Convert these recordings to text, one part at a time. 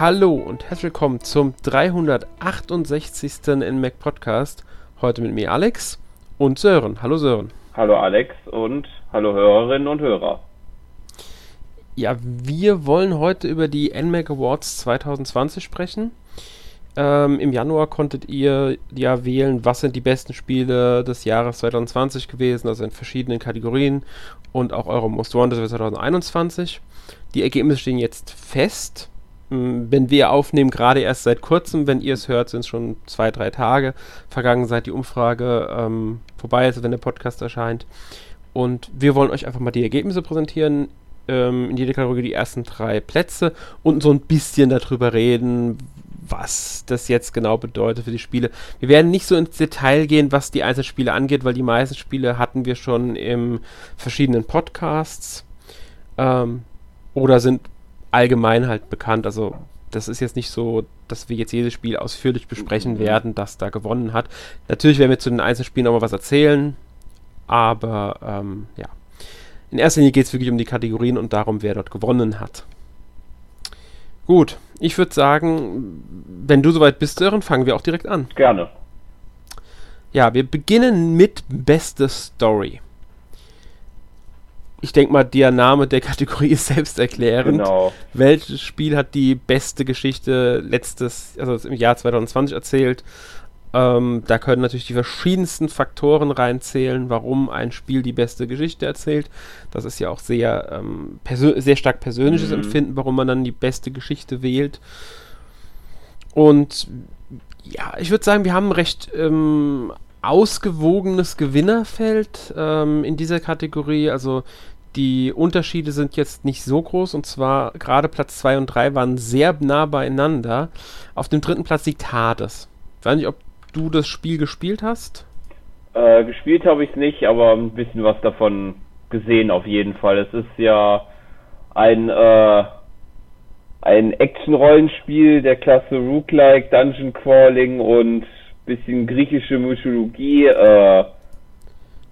Hallo und herzlich willkommen zum 368. NMAC Podcast. Heute mit mir Alex und Sören. Hallo Sören. Hallo Alex und hallo Hörerinnen und Hörer. Ja, wir wollen heute über die NMAC Awards 2020 sprechen. Ähm, Im Januar konntet ihr ja wählen, was sind die besten Spiele des Jahres 2020 gewesen, also in verschiedenen Kategorien und auch eure Most Wanted für 2021. Die Ergebnisse stehen jetzt fest. Hm, wenn wir aufnehmen, gerade erst seit kurzem, wenn ihr es hört, sind es schon zwei, drei Tage vergangen, seit die Umfrage ähm, vorbei ist, wenn der Podcast erscheint. Und wir wollen euch einfach mal die Ergebnisse präsentieren. Ähm, in jeder Kategorie die ersten drei Plätze und so ein bisschen darüber reden, was das jetzt genau bedeutet für die Spiele. Wir werden nicht so ins Detail gehen, was die einzelnen Spiele angeht, weil die meisten Spiele hatten wir schon in verschiedenen Podcasts ähm, oder sind allgemein halt bekannt. Also das ist jetzt nicht so, dass wir jetzt jedes Spiel ausführlich besprechen mhm. werden, das da gewonnen hat. Natürlich werden wir zu den einzelnen Spielen nochmal was erzählen, aber ähm, ja. In erster Linie geht es wirklich um die Kategorien und darum, wer dort gewonnen hat. Gut, ich würde sagen, wenn du soweit bist, Sören, fangen wir auch direkt an. Gerne. Ja, wir beginnen mit Beste Story. Ich denke mal, der Name der Kategorie ist selbsterklärend. Genau. Welches Spiel hat die beste Geschichte letztes, also im Jahr 2020 erzählt? Ähm, da können natürlich die verschiedensten Faktoren reinzählen, warum ein Spiel die beste Geschichte erzählt. Das ist ja auch sehr, ähm, sehr stark persönliches mhm. Empfinden, warum man dann die beste Geschichte wählt. Und ja, ich würde sagen, wir haben ein recht ähm, ausgewogenes Gewinnerfeld ähm, in dieser Kategorie. Also die Unterschiede sind jetzt nicht so groß und zwar gerade Platz 2 und 3 waren sehr nah beieinander. Auf dem dritten Platz liegt Hades. Ich weiß nicht, ob du das Spiel gespielt hast? Äh, gespielt habe ich es nicht, aber ein bisschen was davon gesehen auf jeden Fall. Es ist ja ein äh, ein Action-Rollenspiel der Klasse Rook-like, Dungeon Crawling und bisschen griechische Mythologie äh,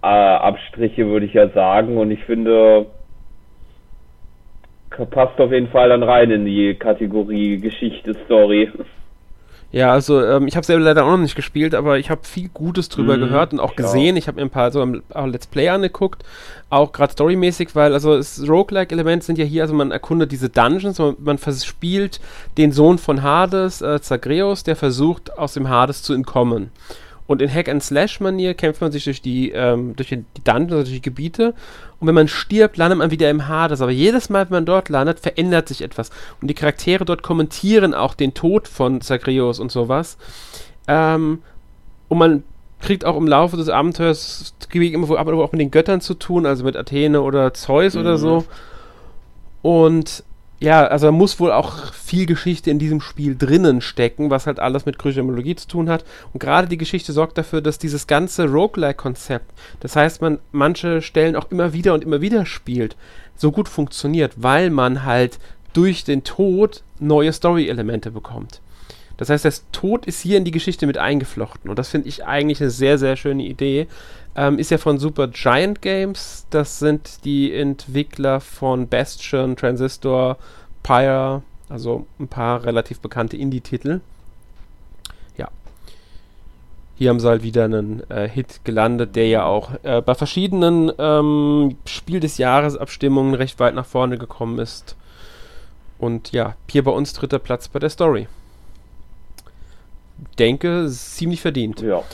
äh, Abstriche würde ich ja sagen und ich finde passt auf jeden Fall dann rein in die Kategorie Geschichte Story. Ja, also ähm, ich habe selber leider auch noch nicht gespielt, aber ich habe viel Gutes drüber mhm, gehört und auch gesehen. Ich habe mir ein paar so ein Let's Play angeguckt, auch gerade storymäßig, weil also das Roguelike-Elemente sind ja hier, also man erkundet diese Dungeons, man, man verspielt den Sohn von Hades, äh, Zagreus, der versucht aus dem Hades zu entkommen. Und in Hack-and-Slash-Manier kämpft man sich durch die, ähm, durch die Dungeons, also durch die Gebiete. Und wenn man stirbt, landet man wieder im Hades. Aber jedes Mal, wenn man dort landet, verändert sich etwas. Und die Charaktere dort kommentieren auch den Tod von Zagreus und sowas. Ähm, und man kriegt auch im Laufe des Abenteuers immer aber auch mit den Göttern zu tun, also mit Athene oder Zeus mhm. oder so. Und ja, also da muss wohl auch viel Geschichte in diesem Spiel drinnen stecken, was halt alles mit Mythologie zu tun hat. Und gerade die Geschichte sorgt dafür, dass dieses ganze Roguelike-Konzept, das heißt, man manche Stellen auch immer wieder und immer wieder spielt, so gut funktioniert, weil man halt durch den Tod neue Story-Elemente bekommt. Das heißt, der Tod ist hier in die Geschichte mit eingeflochten. Und das finde ich eigentlich eine sehr, sehr schöne Idee. Ähm, ist ja von Super Giant Games. Das sind die Entwickler von Bastion, Transistor, Pyre, also ein paar relativ bekannte Indie-Titel. Ja. Hier haben sie halt wieder einen äh, Hit gelandet, der ja auch äh, bei verschiedenen ähm, Spiel des Jahres Abstimmungen recht weit nach vorne gekommen ist. Und ja, hier bei uns dritter Platz bei der Story. Denke, ziemlich verdient. Ja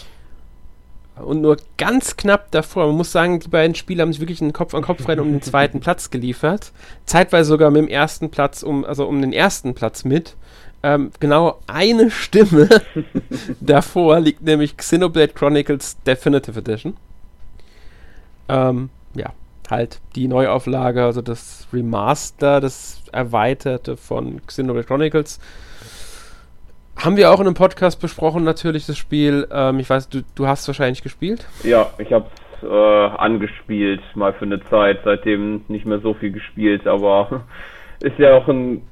und nur ganz knapp davor. Man muss sagen, die beiden Spiele haben sich wirklich einen Kopf an Kopf rein um den zweiten Platz geliefert. Zeitweise sogar mit dem ersten Platz, um, also um den ersten Platz mit. Ähm, genau eine Stimme davor liegt nämlich Xenoblade Chronicles Definitive Edition. Ähm, ja, halt die Neuauflage, also das Remaster, das Erweiterte von Xenoblade Chronicles haben wir auch in einem Podcast besprochen, natürlich das Spiel. Ähm, ich weiß, du, du hast es wahrscheinlich gespielt. Ja, ich habe es äh, angespielt, mal für eine Zeit. Seitdem nicht mehr so viel gespielt, aber ist ja auch ein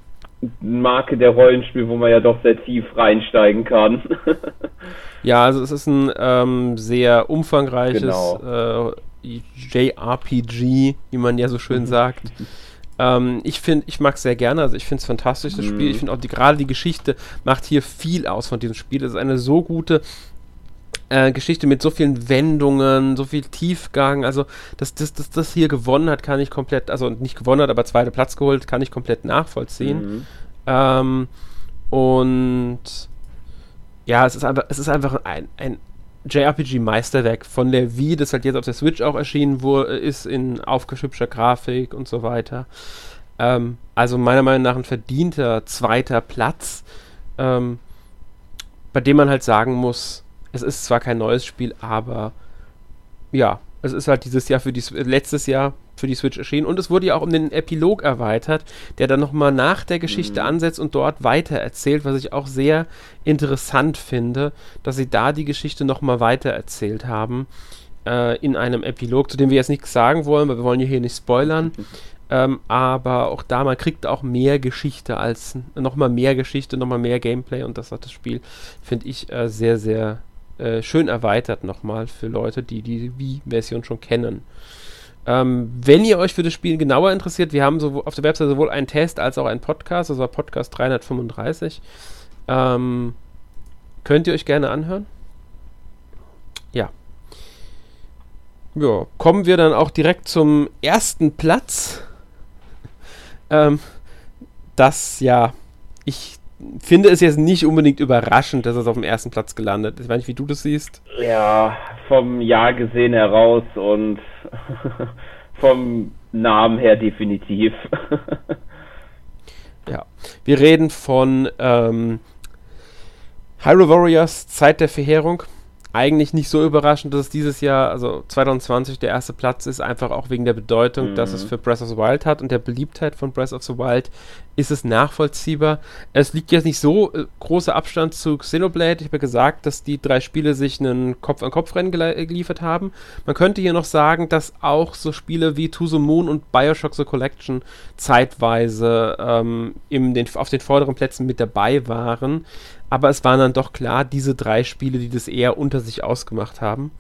Marke der Rollenspiel, wo man ja doch sehr tief reinsteigen kann. ja, also es ist ein ähm, sehr umfangreiches genau. äh, JRPG, wie man ja so schön sagt. Ähm, ich finde, ich mag es sehr gerne, also ich finde es fantastisch, das mhm. Spiel. Ich finde auch die, gerade die Geschichte macht hier viel aus von diesem Spiel. Es ist eine so gute äh, Geschichte mit so vielen Wendungen, so viel Tiefgang. Also, dass das, das hier gewonnen hat, kann ich komplett, also nicht gewonnen hat, aber zweiter Platz geholt, kann ich komplett nachvollziehen. Mhm. Ähm, und ja, es ist einfach, es ist einfach ein, ein JRPG-Meisterwerk von der Wii, das halt jetzt auf der Switch auch erschienen wurde, ist in aufgeschübscher Grafik und so weiter. Ähm, also meiner Meinung nach ein verdienter zweiter Platz, ähm, bei dem man halt sagen muss, es ist zwar kein neues Spiel, aber ja, es ist halt dieses Jahr für die letztes Jahr für die Switch erschienen und es wurde ja auch um den Epilog erweitert, der dann nochmal nach der Geschichte mhm. ansetzt und dort weiter erzählt, was ich auch sehr interessant finde, dass sie da die Geschichte nochmal weiter erzählt haben äh, in einem Epilog, zu dem wir jetzt nichts sagen wollen, weil wir wollen ja hier nicht spoilern. Ähm, aber auch da, man kriegt auch mehr Geschichte als nochmal mehr Geschichte, nochmal mehr Gameplay und das hat das Spiel, finde ich, äh, sehr, sehr äh, schön erweitert nochmal für Leute, die die Wii-Version schon kennen. Ähm, wenn ihr euch für das Spiel genauer interessiert, wir haben so auf der Website sowohl einen Test als auch einen Podcast, also Podcast 335. Ähm, könnt ihr euch gerne anhören? Ja. Ja, kommen wir dann auch direkt zum ersten Platz. Ähm, das ja, ich finde es jetzt nicht unbedingt überraschend, dass es auf dem ersten Platz gelandet ist. Ich weiß nicht, wie du das siehst. Ja, vom Jahr gesehen heraus und vom Namen her definitiv. ja, wir reden von ähm, Hyrule Warriors Zeit der Verheerung eigentlich nicht so überraschend, dass es dieses Jahr, also 2020, der erste Platz ist, einfach auch wegen der Bedeutung, mhm. dass es für Breath of the Wild hat und der Beliebtheit von Breath of the Wild ist es nachvollziehbar. Es liegt jetzt nicht so äh, großer Abstand zu Xenoblade. Ich habe ja gesagt, dass die drei Spiele sich einen Kopf-an-Kopf-Rennen geliefert haben. Man könnte hier noch sagen, dass auch so Spiele wie To the Moon und Bioshock The Collection zeitweise ähm, den, auf den vorderen Plätzen mit dabei waren aber es waren dann doch klar diese drei Spiele, die das eher unter sich ausgemacht haben.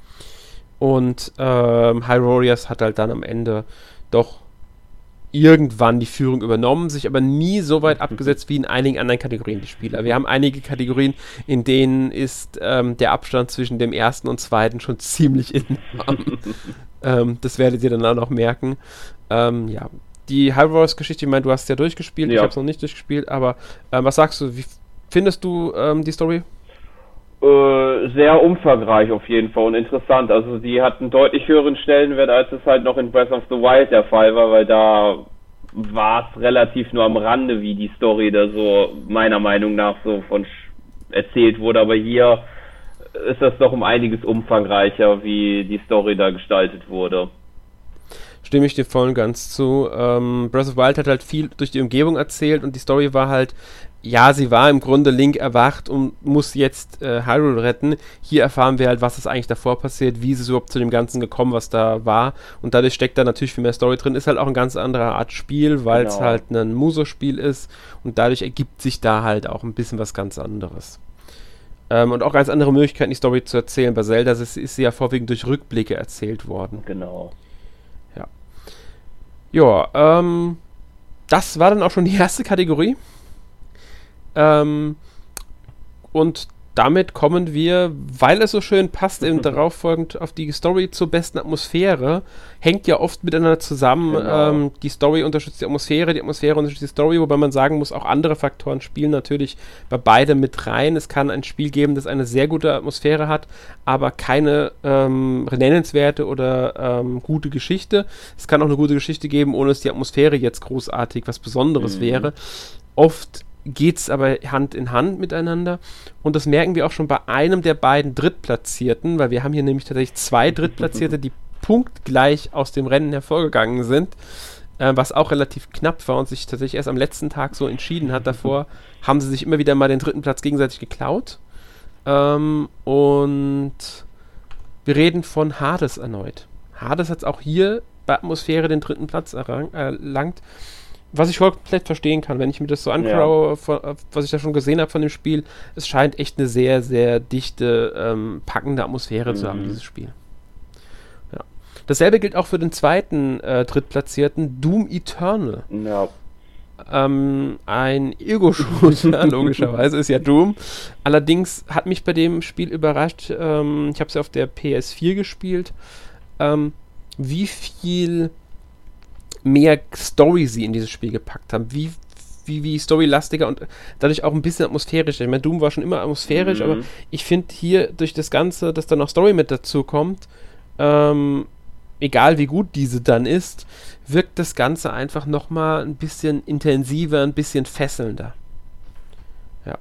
Und ähm, Warriors hat halt dann am Ende doch irgendwann die Führung übernommen, sich aber nie so weit abgesetzt wie in einigen anderen Kategorien die Spieler. Wir haben einige Kategorien, in denen ist ähm, der Abstand zwischen dem ersten und zweiten schon ziemlich enorm. ähm, das werdet ihr dann auch noch merken. Ähm, ja, die High Warriors Geschichte, ich meine, du hast ja durchgespielt, ja. ich habe es noch nicht durchgespielt, aber äh, was sagst du, wie findest du ähm, die Story? Äh, sehr umfangreich auf jeden Fall und interessant. Also sie hat einen deutlich höheren Stellenwert, als es halt noch in Breath of the Wild der Fall war, weil da war es relativ nur am Rande, wie die Story da so meiner Meinung nach so von erzählt wurde. Aber hier ist das doch um einiges umfangreicher, wie die Story da gestaltet wurde stimme ich dir voll und ganz zu. Ähm, Breath of Wild hat halt viel durch die Umgebung erzählt und die Story war halt ja, sie war im Grunde Link erwacht und muss jetzt äh, Hyrule retten. Hier erfahren wir halt, was ist eigentlich davor passiert, wie ist es überhaupt zu dem Ganzen gekommen, was da war. Und dadurch steckt da natürlich viel mehr Story drin. Ist halt auch ein ganz anderer Art Spiel, weil es genau. halt ein Muso-Spiel ist. Und dadurch ergibt sich da halt auch ein bisschen was ganz anderes. Ähm, und auch ganz andere Möglichkeiten, die Story zu erzählen. Bei Zelda ist, ist sie ja vorwiegend durch Rückblicke erzählt worden. Genau. Ja. Ja, ähm, das war dann auch schon die erste Kategorie. Ähm, und damit kommen wir, weil es so schön passt, eben darauf folgend auf die Story zur besten Atmosphäre. Hängt ja oft miteinander zusammen. Genau. Ähm, die Story unterstützt die Atmosphäre, die Atmosphäre unterstützt die Story, wobei man sagen muss, auch andere Faktoren spielen natürlich bei beidem mit rein. Es kann ein Spiel geben, das eine sehr gute Atmosphäre hat, aber keine ähm, nennenswerte oder ähm, gute Geschichte. Es kann auch eine gute Geschichte geben, ohne dass die Atmosphäre jetzt großartig was Besonderes mhm. wäre. Oft geht es aber Hand in Hand miteinander. Und das merken wir auch schon bei einem der beiden Drittplatzierten, weil wir haben hier nämlich tatsächlich zwei Drittplatzierte, die punktgleich aus dem Rennen hervorgegangen sind, äh, was auch relativ knapp war und sich tatsächlich erst am letzten Tag so entschieden hat. Davor haben sie sich immer wieder mal den dritten Platz gegenseitig geklaut. Ähm, und wir reden von Hades erneut. Hades hat es auch hier bei Atmosphäre den dritten Platz erlangt was ich komplett verstehen kann, wenn ich mir das so anschaue, ja. was ich da schon gesehen habe von dem Spiel, es scheint echt eine sehr, sehr dichte, ähm, packende Atmosphäre mhm. zu haben, mhm. dieses Spiel. Ja. Dasselbe gilt auch für den zweiten äh, Drittplatzierten, Doom Eternal. Ja. Ähm, ein Ego-Shooter, logischerweise, ist ja Doom. Allerdings hat mich bei dem Spiel überrascht, ähm, ich habe es ja auf der PS4 gespielt, ähm, wie viel mehr Story sie in dieses Spiel gepackt haben, wie wie, wie storylastiger und dadurch auch ein bisschen atmosphärischer. Ich meine, Doom war schon immer atmosphärisch, mhm. aber ich finde hier durch das Ganze, dass da noch Story mit dazu kommt, ähm, egal wie gut diese dann ist, wirkt das Ganze einfach nochmal ein bisschen intensiver, ein bisschen fesselnder. Ja.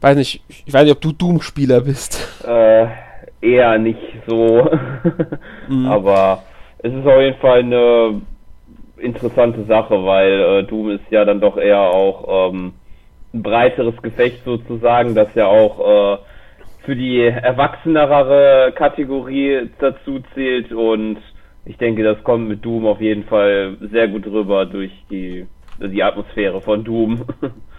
Weiß nicht, ich weiß nicht, ob du Doom-Spieler bist. Äh, eher nicht so. mhm. Aber es ist auf jeden Fall eine interessante Sache, weil äh, Doom ist ja dann doch eher auch ähm, ein breiteres Gefecht sozusagen, das ja auch äh, für die erwachsenere Kategorie dazu zählt und ich denke, das kommt mit Doom auf jeden Fall sehr gut rüber durch die, die Atmosphäre von Doom.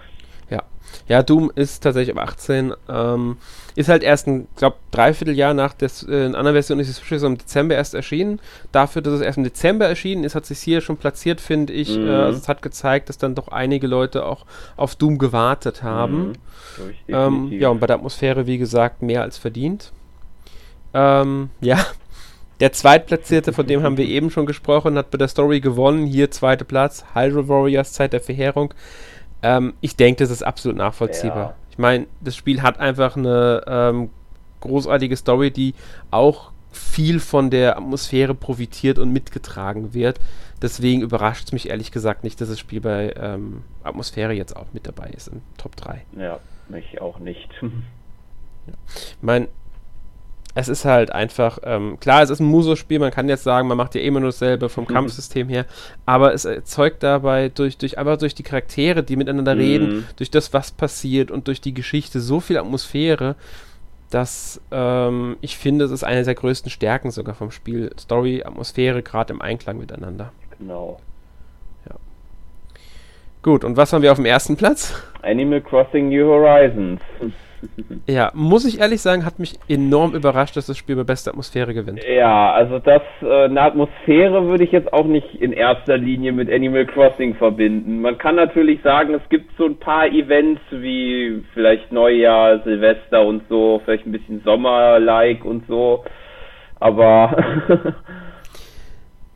Ja. Doom ist tatsächlich ab 18. Ähm, ist halt erst ein, glaube Dreivierteljahr nach der äh, anderen Version ist es im Dezember erst erschienen. Dafür, dass es erst im Dezember erschienen ist, hat sich hier schon platziert, finde ich. Mhm. Äh, also es hat gezeigt, dass dann doch einige Leute auch auf Doom gewartet haben. Mhm. Ähm, ja, und bei der Atmosphäre, wie gesagt, mehr als verdient. Ähm, ja, der Zweitplatzierte, von dem haben wir eben schon gesprochen, hat bei der Story gewonnen. Hier zweiter Platz, Hyrule Warriors, Zeit der Verheerung. Ähm, ich denke, das ist absolut nachvollziehbar. Ja. Ich meine, das Spiel hat einfach eine ähm, großartige Story, die auch viel von der Atmosphäre profitiert und mitgetragen wird. Deswegen überrascht es mich ehrlich gesagt nicht, dass das Spiel bei ähm, Atmosphäre jetzt auch mit dabei ist in Top 3. Ja, mich auch nicht. Ja. Ich meine, es ist halt einfach, ähm, klar, es ist ein Muso-Spiel, man kann jetzt sagen, man macht ja immer nur dasselbe vom mhm. Kampfsystem her, aber es erzeugt dabei durch, durch einfach durch die Charaktere, die miteinander mhm. reden, durch das, was passiert und durch die Geschichte so viel Atmosphäre, dass ähm, ich finde, es ist eine der größten Stärken sogar vom Spiel. Story, Atmosphäre, gerade im Einklang miteinander. Genau. Ja. Gut, und was haben wir auf dem ersten Platz? Animal Crossing New Horizons. Ja, muss ich ehrlich sagen, hat mich enorm überrascht, dass das Spiel bei bester Atmosphäre gewinnt. Ja, also das, äh, eine Atmosphäre würde ich jetzt auch nicht in erster Linie mit Animal Crossing verbinden. Man kann natürlich sagen, es gibt so ein paar Events wie vielleicht Neujahr, Silvester und so, vielleicht ein bisschen Sommer-like und so, aber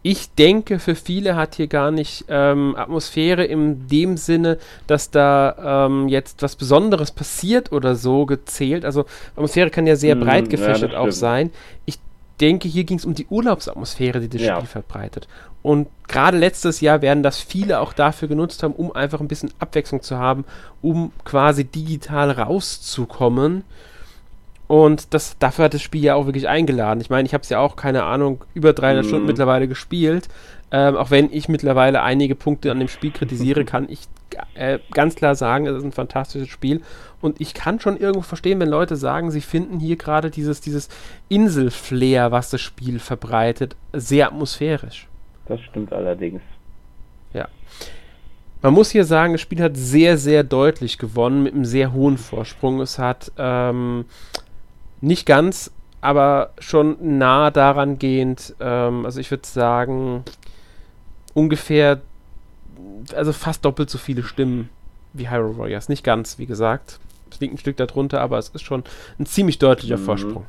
ich denke, für viele hat hier gar nicht ähm, Atmosphäre in dem Sinne, dass da ähm, jetzt was Besonderes passiert oder so gezählt. Also Atmosphäre kann ja sehr hm, breit gefächert ja, auch sein. Ich denke, hier ging es um die Urlaubsatmosphäre, die das ja. Spiel verbreitet. Und gerade letztes Jahr werden das viele auch dafür genutzt haben, um einfach ein bisschen Abwechslung zu haben, um quasi digital rauszukommen und das, dafür hat das Spiel ja auch wirklich eingeladen. Ich meine, ich habe es ja auch, keine Ahnung, über 300 mhm. Stunden mittlerweile gespielt. Ähm, auch wenn ich mittlerweile einige Punkte an dem Spiel kritisiere, kann ich äh, ganz klar sagen, es ist ein fantastisches Spiel. Und ich kann schon irgendwo verstehen, wenn Leute sagen, sie finden hier gerade dieses, dieses Inselflair, was das Spiel verbreitet, sehr atmosphärisch. Das stimmt allerdings. Ja. Man muss hier sagen, das Spiel hat sehr, sehr deutlich gewonnen mit einem sehr hohen Vorsprung. Es hat ähm, nicht ganz, aber schon nah daran gehend. Ähm, also ich würde sagen, ungefähr, also fast doppelt so viele Stimmen wie Hyrule Warriors. Nicht ganz, wie gesagt. Es liegt ein Stück darunter, aber es ist schon ein ziemlich deutlicher mhm. Vorsprung,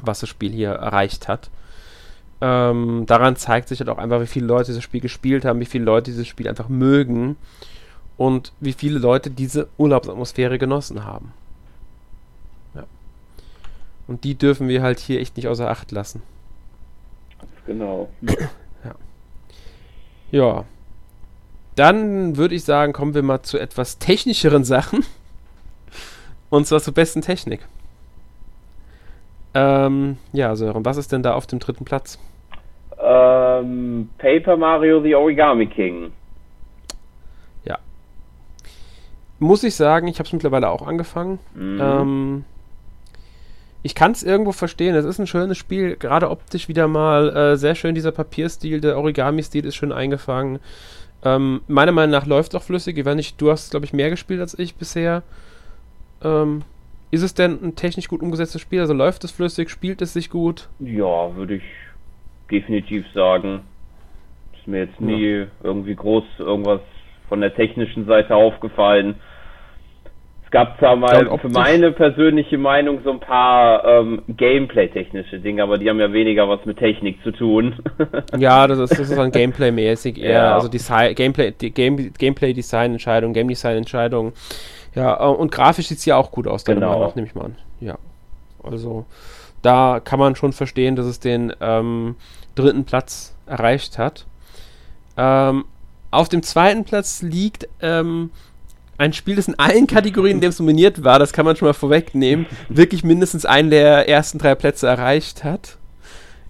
was das Spiel hier erreicht hat. Ähm, daran zeigt sich halt auch einfach, wie viele Leute dieses Spiel gespielt haben, wie viele Leute dieses Spiel einfach mögen und wie viele Leute diese Urlaubsatmosphäre genossen haben. Und die dürfen wir halt hier echt nicht außer Acht lassen. Genau. Ja. Ja. Dann würde ich sagen, kommen wir mal zu etwas technischeren Sachen. Und zwar zur besten Technik. Ähm, ja, Sören, was ist denn da auf dem dritten Platz? Ähm, Paper Mario The Origami King. Ja. Muss ich sagen, ich habe es mittlerweile auch angefangen. Mhm. Ähm, ich kann es irgendwo verstehen. Es ist ein schönes Spiel, gerade optisch wieder mal äh, sehr schön. Dieser Papierstil, der Origami-Stil ist schön eingefangen. Ähm, meiner Meinung nach läuft es auch flüssig. Ich weiß nicht, du hast, glaube ich, mehr gespielt als ich bisher. Ähm, Ist es denn ein technisch gut umgesetztes Spiel? Also läuft es flüssig, spielt es sich gut? Ja, würde ich definitiv sagen. Ist mir jetzt nie ja. irgendwie groß irgendwas von der technischen Seite aufgefallen. Es gab zwar mal für meine persönliche Meinung so ein paar ähm, Gameplay-technische Dinge, aber die haben ja weniger was mit Technik zu tun. ja, das ist, das ist dann Gameplay-mäßig eher. Ja. Also Design, Gameplay, die Game, Gameplay-Design-Entscheidung, Game-Design-Entscheidung. Ja, äh, und grafisch sieht es ja auch gut aus, genau. Nach, nehme ich mal an. Ja. Also, da kann man schon verstehen, dass es den ähm, dritten Platz erreicht hat. Ähm, auf dem zweiten Platz liegt ähm, ein Spiel, das in allen Kategorien, in dem es nominiert war, das kann man schon mal vorwegnehmen, wirklich mindestens einen der ersten drei Plätze erreicht hat.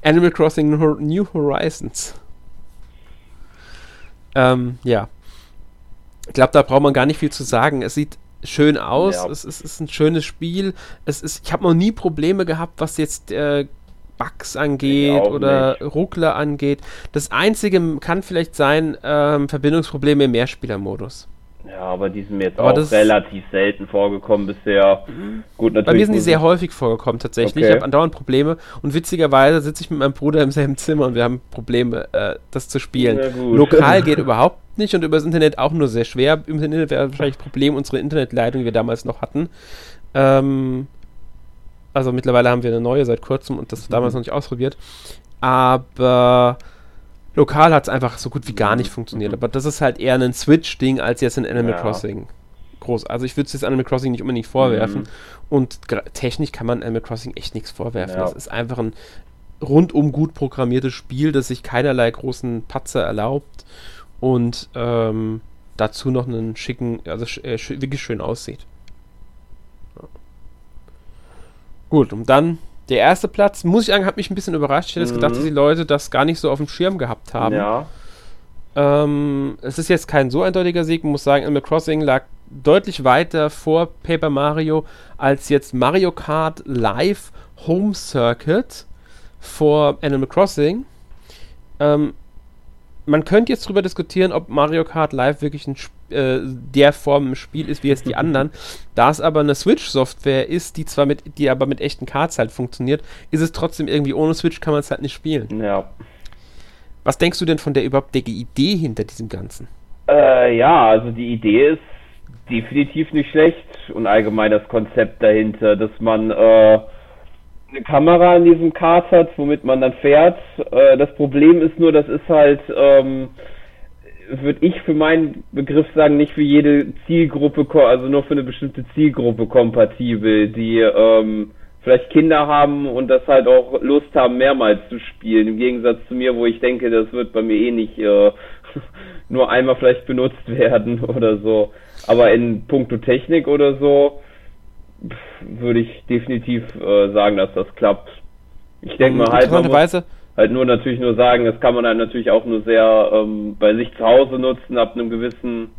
Animal Crossing New Horizons. Ähm, ja. Ich glaube, da braucht man gar nicht viel zu sagen. Es sieht schön aus, ja. es, es, ist ein schönes Spiel. Es ist, ich habe noch nie Probleme gehabt, was jetzt äh, Bugs angeht oder nicht. Ruckler angeht. Das Einzige kann vielleicht sein, ähm, Verbindungsprobleme im Mehrspielermodus. Ja, aber die sind mir jetzt aber auch relativ selten vorgekommen bisher. Gut, natürlich. Bei mir sind die sehr häufig vorgekommen, tatsächlich. Okay. Ich habe andauernd Probleme und witzigerweise sitze ich mit meinem Bruder im selben Zimmer und wir haben Probleme, äh, das zu spielen. Lokal geht überhaupt nicht und übers Internet auch nur sehr schwer. Im Internet wäre wahrscheinlich das Problem unsere Internetleitung, die wir damals noch hatten. Ähm, also mittlerweile haben wir eine neue seit kurzem und das mhm. damals noch nicht ausprobiert. Aber lokal hat es einfach so gut wie gar nicht funktioniert. Mhm. Aber das ist halt eher ein Switch-Ding als jetzt in Animal ja. Crossing. Groß. Also ich würde es jetzt Animal Crossing nicht unbedingt vorwerfen. Mhm. Und technisch kann man Animal Crossing echt nichts vorwerfen. Ja. Das ist einfach ein rundum gut programmiertes Spiel, das sich keinerlei großen Patzer erlaubt und ähm, dazu noch einen schicken, also äh, wirklich schön aussieht. Gut, und dann der erste Platz, muss ich sagen, hat mich ein bisschen überrascht. Ich hätte mhm. gedacht, dass die Leute das gar nicht so auf dem Schirm gehabt haben. Ja. Ähm, es ist jetzt kein so eindeutiger Sieg. Man muss sagen, Animal Crossing lag deutlich weiter vor Paper Mario als jetzt Mario Kart Live Home Circuit vor Animal Crossing. Ähm, man könnte jetzt darüber diskutieren, ob Mario Kart Live wirklich ein, äh, der Form im Spiel ist wie jetzt die anderen. Da es aber eine Switch-Software ist, die zwar mit, die aber mit echten Cards halt funktioniert, ist es trotzdem irgendwie ohne Switch kann man es halt nicht spielen. Ja. Was denkst du denn von der überhaupt der Idee hinter diesem Ganzen? Äh, ja, also die Idee ist definitiv nicht schlecht und allgemein das Konzept dahinter, dass man äh, eine Kamera in diesem Kart hat, womit man dann fährt. Äh, das Problem ist nur, das ist halt, ähm, würde ich für meinen Begriff sagen, nicht für jede Zielgruppe, also nur für eine bestimmte Zielgruppe kompatibel, die ähm, vielleicht Kinder haben und das halt auch Lust haben, mehrmals zu spielen. Im Gegensatz zu mir, wo ich denke, das wird bei mir eh nicht äh, nur einmal vielleicht benutzt werden oder so. Aber in puncto Technik oder so, würde ich definitiv äh, sagen, dass das klappt. Ich denke mal halt, muss halt nur natürlich nur sagen, das kann man dann natürlich auch nur sehr ähm, bei sich zu Hause nutzen, ab einem gewissen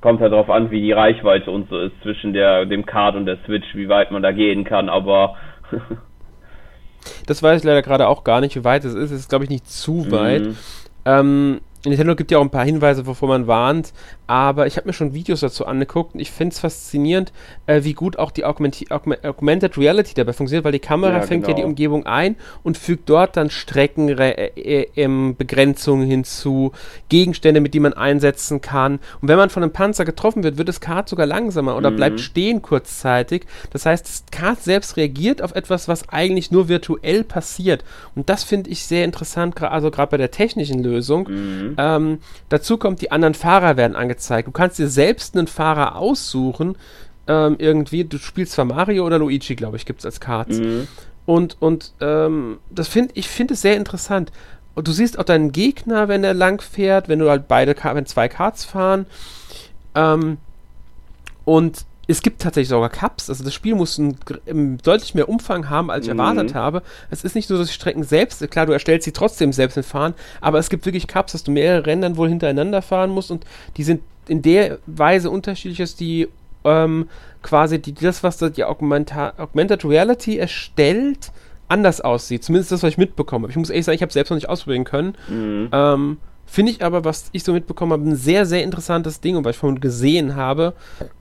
kommt halt darauf an, wie die Reichweite und so ist zwischen der dem Card und der Switch, wie weit man da gehen kann, aber das weiß ich leider gerade auch gar nicht, wie weit es ist. Es ist, glaube ich, nicht zu weit. Mhm. Ähm, Nintendo gibt ja auch ein paar Hinweise, wovor man warnt, aber ich habe mir schon Videos dazu angeguckt und ich finde es faszinierend, äh, wie gut auch die Augmenti Augment Augmented Reality dabei funktioniert, weil die Kamera ja, fängt genau. ja die genau. Umgebung ein und fügt dort dann Streckenbegrenzungen äh, äh, hinzu, Gegenstände, mit denen man einsetzen kann. Und wenn man von einem Panzer getroffen wird, wird das Kart sogar langsamer oder mhm. bleibt stehen kurzzeitig. Das heißt, das Kart selbst reagiert auf etwas, was eigentlich nur virtuell passiert. Und das finde ich sehr interessant, also gerade bei der technischen Lösung. Mhm. Ähm, dazu kommt, die anderen Fahrer werden angezeigt. Du kannst dir selbst einen Fahrer aussuchen. Ähm, irgendwie, du spielst zwar Mario oder Luigi, glaube ich, gibt es als Cards. Mhm. Und, und ähm, das finde ich finde es sehr interessant. Und du siehst auch deinen Gegner, wenn er lang fährt, wenn du halt beide, wenn zwei Karts fahren. Ähm, und es gibt tatsächlich sogar Cups. Also das Spiel muss einen, deutlich mehr Umfang haben, als ich mhm. erwartet habe. Es ist nicht so, dass die Strecken selbst, klar, du erstellst sie trotzdem selbst im Fahren, aber es gibt wirklich Cups, dass du mehrere Rennen wohl hintereinander fahren musst und die sind in der Weise unterschiedlich, dass die ähm, quasi die, das, was die Augmenta Augmented Reality erstellt, anders aussieht. Zumindest das, was ich mitbekomme. Ich muss ehrlich sagen, ich habe selbst noch nicht ausprobieren können. Mhm. Ähm, Finde ich aber, was ich so mitbekommen habe, ein sehr, sehr interessantes Ding und was ich von gesehen habe,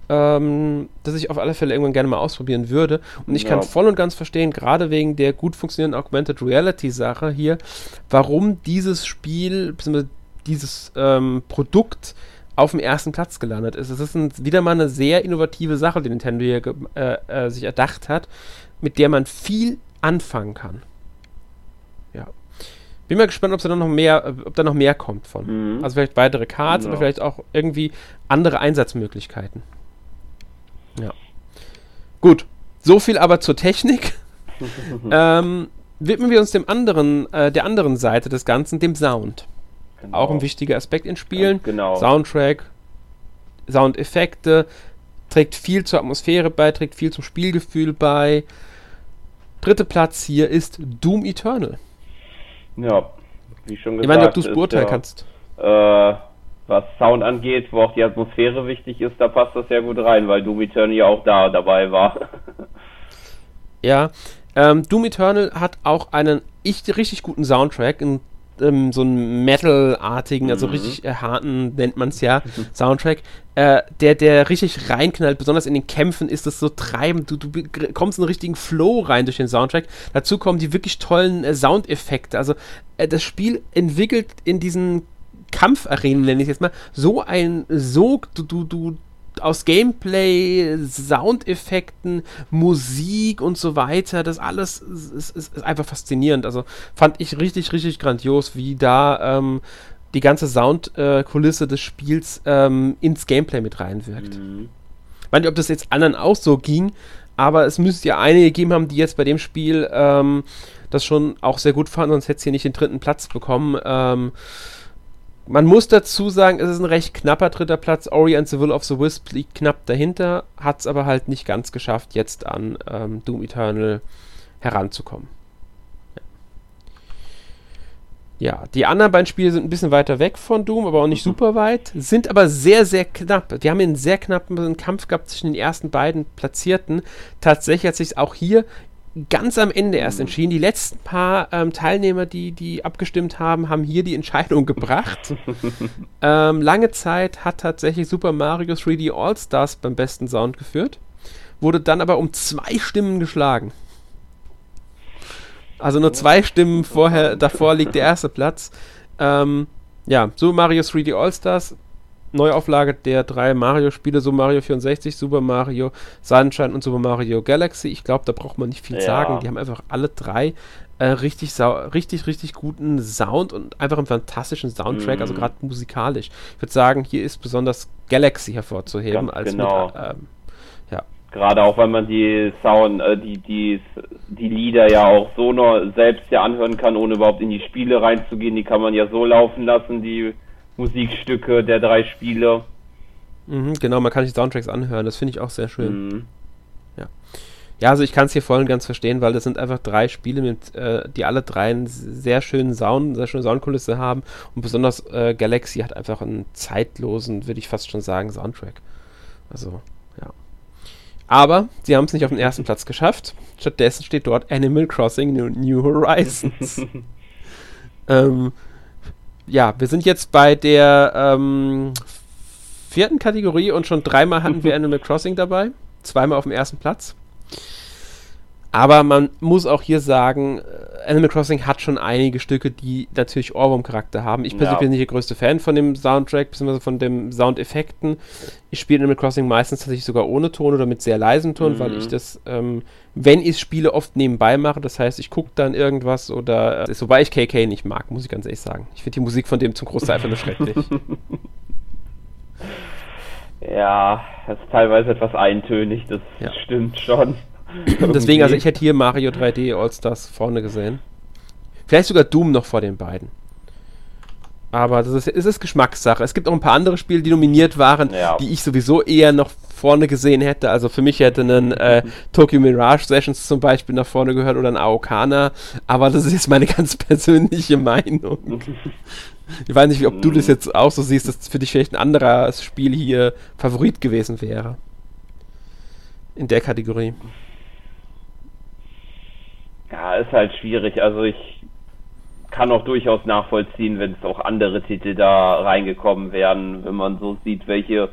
ähm, dass ich auf alle Fälle irgendwann gerne mal ausprobieren würde. Und ich ja. kann voll und ganz verstehen, gerade wegen der gut funktionierenden Augmented Reality Sache hier, warum dieses Spiel, bzw. dieses ähm, Produkt auf dem ersten Platz gelandet ist. Es ist ein, wieder mal eine sehr innovative Sache, die Nintendo hier äh, äh, sich erdacht hat, mit der man viel anfangen kann. Ja. Bin mal gespannt, ob da noch mehr, ob da noch mehr kommt von. Mhm. Also vielleicht weitere Cards, ja. aber vielleicht auch irgendwie andere Einsatzmöglichkeiten. Ja. Gut. So viel aber zur Technik. ähm, widmen wir uns dem anderen, äh, der anderen Seite des Ganzen, dem Sound. Genau. Auch ein wichtiger Aspekt in Spielen. Ganz genau. Soundtrack, Soundeffekte, trägt viel zur Atmosphäre bei, trägt viel zum Spielgefühl bei. Dritter Platz hier ist Doom Eternal. Ja, wie schon gesagt. Ich meine, ob du es beurteilen ja, kannst. Äh, was Sound angeht, wo auch die Atmosphäre wichtig ist, da passt das sehr gut rein, weil Doom Eternal ja auch da dabei war. ja, ähm, Doom Eternal hat auch einen ich, richtig guten Soundtrack, einen ähm, so einen Metal-artigen, also mhm. richtig äh, harten, nennt man es ja. Soundtrack, äh, der, der richtig reinknallt, besonders in den Kämpfen ist das so treibend, du, du kommst in einen richtigen Flow rein durch den Soundtrack. Dazu kommen die wirklich tollen äh, Soundeffekte. Also äh, das Spiel entwickelt in diesen Kampfarenen, nenne ich es jetzt mal, so ein Sog, du, du, du aus Gameplay, Soundeffekten, Musik und so weiter, das alles ist, ist, ist, einfach faszinierend. Also fand ich richtig, richtig grandios, wie da ähm, die ganze Soundkulisse äh, des Spiels ähm, ins Gameplay mit reinwirkt. Mhm. Ich weiß nicht, ob das jetzt anderen auch so ging, aber es müsste ja einige gegeben haben, die jetzt bei dem Spiel ähm, das schon auch sehr gut fanden, sonst hätte es hier nicht den dritten Platz bekommen. Ähm, man muss dazu sagen, es ist ein recht knapper dritter Platz. Ori and the Will of the Wisp liegt knapp dahinter, hat es aber halt nicht ganz geschafft, jetzt an ähm, Doom Eternal heranzukommen. Ja. die anderen beiden Spiele sind ein bisschen weiter weg von Doom, aber auch nicht mhm. super weit, sind aber sehr, sehr knapp. Wir haben hier einen sehr knappen Kampf gehabt zwischen den ersten beiden Platzierten. Tatsächlich hat sich auch hier ganz am Ende erst mhm. entschieden. Die letzten paar ähm, Teilnehmer, die, die abgestimmt haben, haben hier die Entscheidung gebracht. ähm, lange Zeit hat tatsächlich Super Mario 3D All-Stars beim besten Sound geführt, wurde dann aber um zwei Stimmen geschlagen. Also nur zwei Stimmen vorher, davor liegt der erste Platz. Ähm, ja, Super Mario 3D All-Stars Neuauflage der drei Mario-Spiele, so Mario 64, Super Mario Sunshine und Super Mario Galaxy. Ich glaube, da braucht man nicht viel ja. sagen. Die haben einfach alle drei äh, richtig, richtig, richtig guten Sound und einfach einen fantastischen Soundtrack, also mhm. also gerade musikalisch. Ich würde sagen, hier ist besonders Galaxy hervorzuheben Ganz als genau. Mit, ähm, ja. Gerade auch, weil man die Sound, äh, die, die, die Lieder ja auch so noch selbst ja anhören kann, ohne überhaupt in die Spiele reinzugehen. Die kann man ja so laufen lassen, die Musikstücke der drei Spiele. Mhm, genau, man kann sich Soundtracks anhören, das finde ich auch sehr schön. Mhm. Ja. Ja, also ich kann es hier voll und ganz verstehen, weil das sind einfach drei Spiele, mit, äh, die alle drei einen sehr schönen Sound, sehr schöne Soundkulisse haben und besonders äh, Galaxy hat einfach einen zeitlosen, würde ich fast schon sagen, Soundtrack. Also, ja. Aber sie haben es nicht auf den ersten Platz geschafft. Stattdessen steht dort Animal Crossing New, New Horizons. ähm, ja, wir sind jetzt bei der ähm, vierten Kategorie und schon dreimal hatten wir Animal Crossing dabei. Zweimal auf dem ersten Platz. Aber man muss auch hier sagen, äh, Animal Crossing hat schon einige Stücke, die natürlich Ohrwurm-Charakter haben. Ich persönlich ja. bin nicht der größte Fan von dem Soundtrack, beziehungsweise von den Soundeffekten. Ich spiele Animal Crossing meistens tatsächlich sogar ohne Ton oder mit sehr leisem Ton, mhm. weil ich das, ähm, wenn ich spiele, oft nebenbei mache. Das heißt, ich gucke dann irgendwas oder, äh, wobei ich KK nicht mag, muss ich ganz ehrlich sagen. Ich finde die Musik von dem zum Großteil einfach nur schrecklich. Ja, das ist teilweise etwas eintönig, das ja. stimmt schon. Deswegen, also ich hätte hier Mario 3D All-Stars vorne gesehen. Vielleicht sogar Doom noch vor den beiden. Aber das ist, es ist Geschmackssache. Es gibt auch ein paar andere Spiele, die nominiert waren, ja. die ich sowieso eher noch vorne gesehen hätte. Also für mich hätte ein äh, Tokyo Mirage Sessions zum Beispiel nach vorne gehört oder ein Aokana. Aber das ist jetzt meine ganz persönliche Meinung. Ich weiß nicht, ob du das jetzt auch so siehst, dass für dich vielleicht ein anderes Spiel hier Favorit gewesen wäre. In der Kategorie. Ja, ist halt schwierig. Also ich kann auch durchaus nachvollziehen, wenn es auch andere Titel da reingekommen wären, wenn man so sieht, welche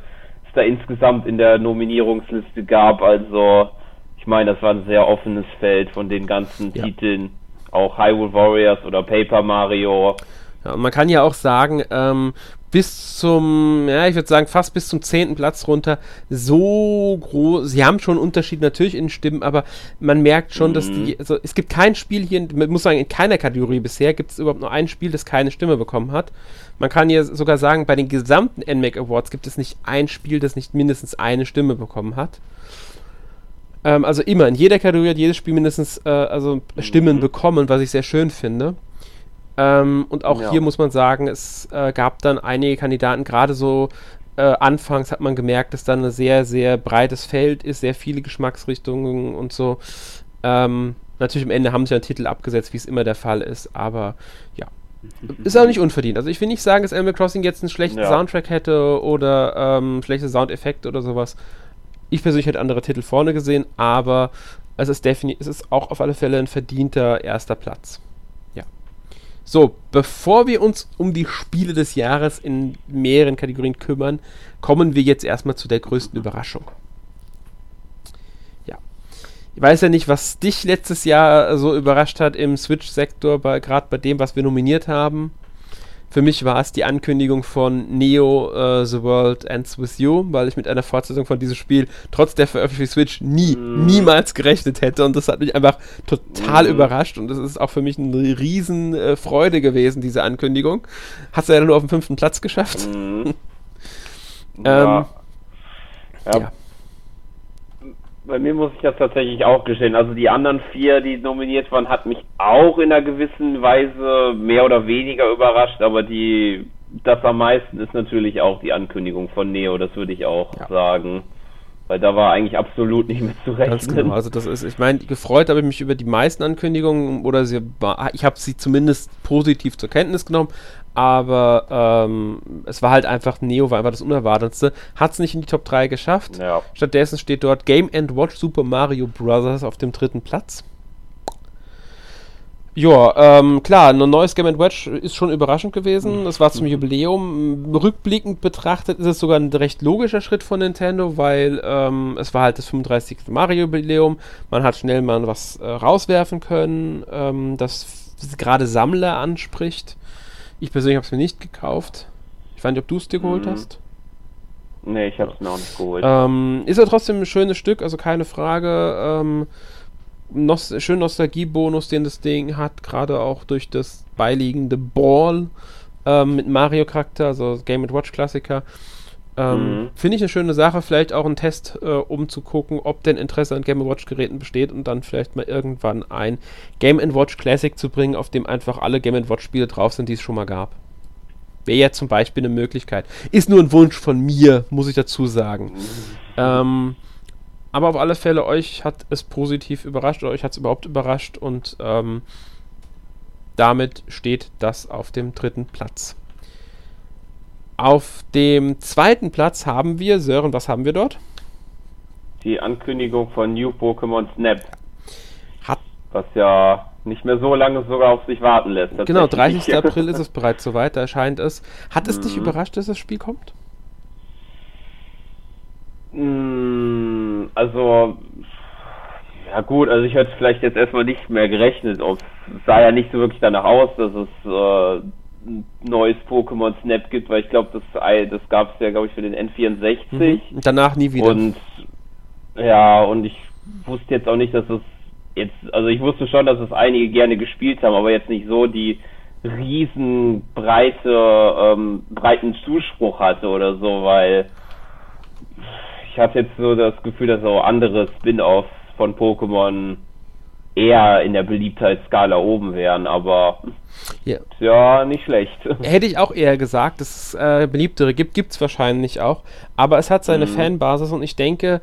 da insgesamt in der Nominierungsliste gab. Also ich meine, das war ein sehr offenes Feld von den ganzen ja. Titeln. Auch Hyrule Warriors oder Paper Mario. Ja, man kann ja auch sagen, ähm, bis zum, ja, ich würde sagen, fast bis zum zehnten Platz runter so groß. Sie haben schon Unterschied natürlich in Stimmen, aber man merkt schon, mhm. dass die, mhm. also es gibt kein Spiel hier, man muss sagen, in keiner Kategorie bisher gibt es überhaupt nur ein Spiel, das keine Stimme bekommen hat. Man kann hier sogar sagen, bei den gesamten NMAC Awards gibt es nicht ein Spiel, das nicht mindestens eine Stimme bekommen hat. Ähm, also immer, in jeder Kategorie hat jedes Spiel mindestens äh, also Stimmen mhm. bekommen, was ich sehr schön finde. Ähm, und auch ja. hier muss man sagen, es äh, gab dann einige Kandidaten, gerade so äh, anfangs hat man gemerkt, dass dann ein sehr, sehr breites Feld ist, sehr viele Geschmacksrichtungen und so. Ähm, natürlich am Ende haben sie einen Titel abgesetzt, wie es immer der Fall ist, aber ja. Ist auch nicht unverdient. Also ich will nicht sagen, dass Animal Crossing jetzt einen schlechten ja. Soundtrack hätte oder ähm, schlechte Soundeffekte oder sowas. Ich persönlich hätte andere Titel vorne gesehen, aber es ist definitiv, es ist auch auf alle Fälle ein verdienter erster Platz. So, bevor wir uns um die Spiele des Jahres in mehreren Kategorien kümmern, kommen wir jetzt erstmal zu der größten Überraschung. Ja. Ich weiß ja nicht, was dich letztes Jahr so überrascht hat im Switch-Sektor, gerade bei dem, was wir nominiert haben. Für mich war es die Ankündigung von Neo uh, The World Ends With You, weil ich mit einer Fortsetzung von diesem Spiel trotz der Veröffentlichung Switch nie, mm. niemals gerechnet hätte und das hat mich einfach total mm. überrascht und das ist auch für mich eine riesen äh, Freude gewesen, diese Ankündigung. Hast du ja nur auf den fünften Platz geschafft. Mm. ähm, ja. ja. ja bei mir muss ich das tatsächlich auch gestehen. Also die anderen vier, die nominiert waren, hat mich auch in einer gewissen Weise mehr oder weniger überrascht, aber die das am meisten ist natürlich auch die Ankündigung von Neo, das würde ich auch ja. sagen. Weil da war eigentlich absolut nicht mehr zu rechnen. Ganz genau. Also das ist, ich meine, gefreut habe ich mich über die meisten Ankündigungen oder sie, ich habe sie zumindest positiv zur Kenntnis genommen, aber ähm, es war halt einfach, Neo war einfach das Unerwartetste. Hat es nicht in die Top 3 geschafft. Ja. Stattdessen steht dort Game Watch Super Mario Bros. auf dem dritten Platz. Ja, ähm, klar, ein neues Game Watch ist schon überraschend gewesen. Es war zum Jubiläum. Rückblickend betrachtet ist es sogar ein recht logischer Schritt von Nintendo, weil ähm, es war halt das 35. Mario-Jubiläum. Man hat schnell mal was äh, rauswerfen können, ähm, das gerade Sammler anspricht. Ich persönlich habe es mir nicht gekauft. Ich weiß nicht, ob du es dir geholt mhm. hast. Nee, ich habe es mir auch nicht geholt. Ähm, ist ja trotzdem ein schönes Stück, also keine Frage. Ähm, Nos schön Nostalgiebonus, den das Ding hat, gerade auch durch das beiliegende Ball ähm, mit Mario-Charakter, also Game Watch Klassiker. Ähm, mhm. Finde ich eine schöne Sache, vielleicht auch ein Test, äh, um zu gucken, ob denn Interesse an Game Watch Geräten besteht und dann vielleicht mal irgendwann ein Game Watch Classic zu bringen, auf dem einfach alle Game Watch Spiele drauf sind, die es schon mal gab. Wäre ja zum Beispiel eine Möglichkeit. Ist nur ein Wunsch von mir, muss ich dazu sagen. Mhm. Ähm, aber auf alle Fälle, euch hat es positiv überrascht oder euch hat es überhaupt überrascht und ähm, damit steht das auf dem dritten Platz. Auf dem zweiten Platz haben wir, Sören, was haben wir dort? Die Ankündigung von New Pokémon Snap. Hat. Was ja nicht mehr so lange sogar auf sich warten lässt. Genau, 30. April ist es bereits soweit, da erscheint es. Hat es dich mhm. überrascht, dass das Spiel kommt? Mm, also, ja gut, also ich hätte vielleicht jetzt erstmal nicht mehr gerechnet. Es sah ja nicht so wirklich danach aus, dass es äh, ein neues Pokémon Snap gibt, weil ich glaube, das, das gab es ja, glaube ich, für den N64. Mhm. Danach nie wieder. Und ja, und ich wusste jetzt auch nicht, dass es jetzt, also ich wusste schon, dass es einige gerne gespielt haben, aber jetzt nicht so die riesenbreite, ähm, breiten Zuspruch hatte oder so, weil ich jetzt so das Gefühl, dass auch andere Spin-offs von Pokémon eher in der Beliebtheitsskala oben wären, aber ja, ja nicht schlecht. Hätte ich auch eher gesagt, dass es äh, beliebtere gibt, gibt es wahrscheinlich auch, aber es hat seine mhm. Fanbasis und ich denke,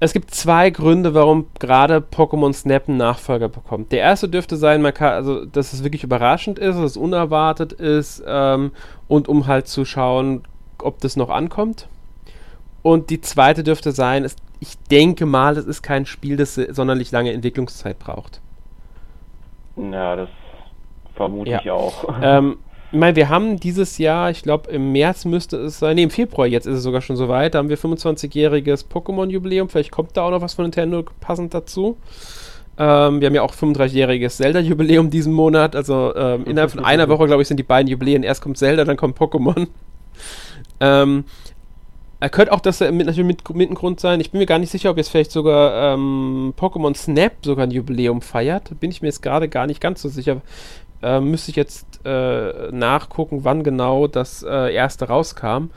es gibt zwei Gründe, warum gerade Pokémon Snap einen Nachfolger bekommt. Der erste dürfte sein, man kann, also, dass es wirklich überraschend ist, dass es unerwartet ist ähm, und um halt zu schauen, ob das noch ankommt. Und die zweite dürfte sein, ist, ich denke mal, es ist kein Spiel, das sonderlich lange Entwicklungszeit braucht. Ja, das vermute Ja. ich auch. Ähm, ich meine, wir haben dieses Jahr, ich glaube im März müsste es sein, nee, im Februar jetzt ist es sogar schon soweit, da haben wir 25-jähriges Pokémon-Jubiläum, vielleicht kommt da auch noch was von Nintendo passend dazu. Ähm, wir haben ja auch 35-jähriges Zelda-Jubiläum diesen Monat, also ähm, innerhalb von einer Woche, glaube ich, sind die beiden Jubiläen. Erst kommt Zelda, dann kommt Pokémon. Ähm, könnte auch das mit, natürlich mit, mit ein Grund sein. Ich bin mir gar nicht sicher, ob jetzt vielleicht sogar ähm, Pokémon Snap sogar ein Jubiläum feiert. Bin ich mir jetzt gerade gar nicht ganz so sicher. Äh, müsste ich jetzt äh, nachgucken, wann genau das äh, erste rauskam.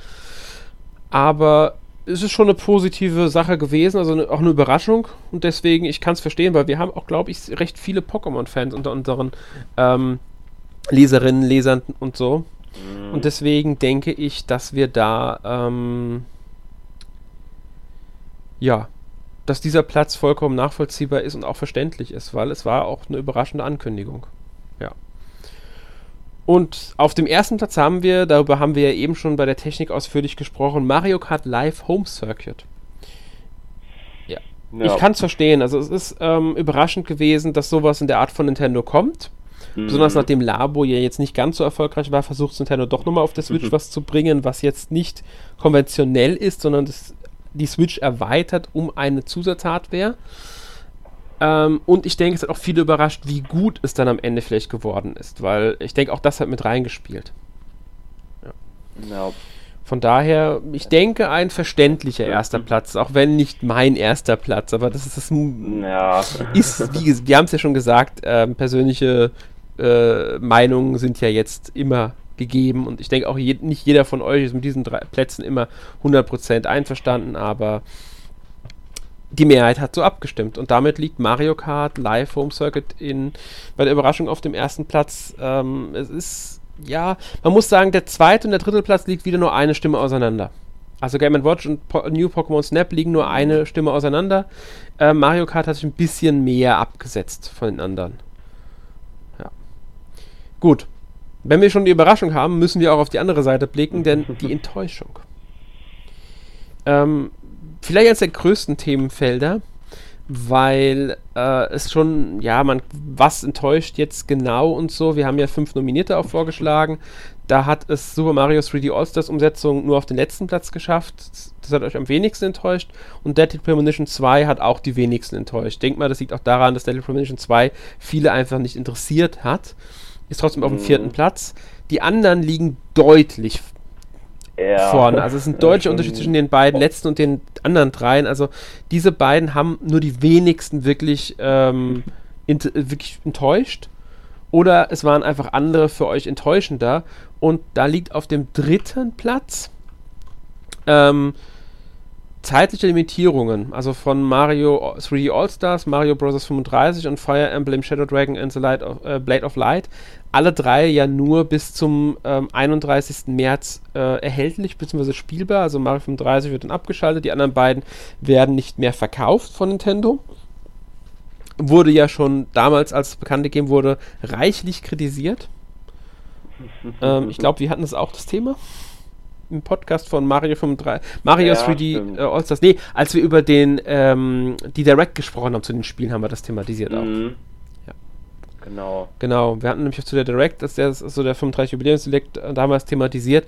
Aber es ist schon eine positive Sache gewesen, also eine, auch eine Überraschung. Und deswegen, ich kann es verstehen, weil wir haben auch, glaube ich, recht viele Pokémon-Fans unter unseren ähm, Leserinnen, Lesern und so. Und deswegen denke ich, dass wir da, ähm, ja, dass dieser Platz vollkommen nachvollziehbar ist und auch verständlich ist, weil es war auch eine überraschende Ankündigung. Ja. Und auf dem ersten Platz haben wir, darüber haben wir ja eben schon bei der Technik ausführlich gesprochen, Mario Kart Live Home Circuit. Ja. Ich kann es verstehen. Also es ist ähm, überraschend gewesen, dass sowas in der Art von Nintendo kommt. Besonders Mhm. nachdem Labo ja jetzt nicht ganz so erfolgreich war, versucht Nintendo doch nochmal auf der Switch Mhm. was zu bringen, was jetzt nicht konventionell ist, sondern das, die Switch erweitert um eine Zusatzhardware. Ähm, und ich denke, es hat auch viele überrascht, wie gut es dann am Ende vielleicht geworden ist, weil ich denke, auch das hat mit reingespielt. Ja. Von daher, ich denke, ein verständlicher erster Platz, auch wenn nicht mein erster Platz, aber das ist das ja. ist, wie, wir haben es ja schon gesagt, ähm, persönliche äh, Meinungen sind ja jetzt immer gegeben und ich denke auch je, nicht jeder von euch ist mit diesen drei Plätzen immer 100% einverstanden, aber die Mehrheit hat so abgestimmt und damit liegt Mario Kart Live Home Circuit in, bei der Überraschung auf dem ersten Platz. Ähm, es ist, ja, man muss sagen, der zweite und der dritte Platz liegt wieder nur eine Stimme auseinander. Also Game Watch und po New Pokémon Snap liegen nur eine Stimme auseinander. Äh, Mario Kart hat sich ein bisschen mehr abgesetzt von den anderen. Ja. Gut. Wenn wir schon die Überraschung haben, müssen wir auch auf die andere Seite blicken, denn die Enttäuschung. Ähm, vielleicht eines der größten Themenfelder, weil äh, es schon, ja, man, was enttäuscht jetzt genau und so. Wir haben ja fünf Nominierte auch vorgeschlagen. Da hat es Super Mario 3D All-Stars Umsetzung nur auf den letzten Platz geschafft. Das hat euch am wenigsten enttäuscht. Und Deadly Premonition 2 hat auch die wenigsten enttäuscht. Denkt mal, das liegt auch daran, dass Deadly Premonition 2 viele einfach nicht interessiert hat. Ist trotzdem auf dem Mhm. vierten Platz. Die anderen liegen deutlich ja. vorne. Also es ist ein deutlicher Unterschied zwischen den beiden letzten und den anderen dreien. Also diese beiden haben nur die wenigsten wirklich, ähm, wirklich enttäuscht. Oder es waren einfach andere für euch enttäuschender. Und da liegt auf dem dritten Platz ähm, zeitliche Limitierungen. Also von Mario 3D All-Stars, Mario Bros. 35 und Fire Emblem Shadow Dragon and the Light of, äh, Blade of Light. Alle drei ja nur bis zum ähm, 31. März äh, erhältlich bzw. spielbar. Also Mario 35 wird dann abgeschaltet. Die anderen beiden werden nicht mehr verkauft von Nintendo wurde ja schon damals, als es bekannt gegeben wurde, reichlich kritisiert. ähm, ich glaube, wir hatten das auch das Thema im Podcast von Mario 35, Mario Ja, 3D stimmt. äh, All-Stars. Nee, als wir über den ähm, die Direct gesprochen haben zu den Spielen, haben wir das thematisiert auch. Mhm. Ja. Genau. Genau, wir hatten nämlich auch zu der Direct, dass der so der 35 Jubiläumsselect äh, damals thematisiert.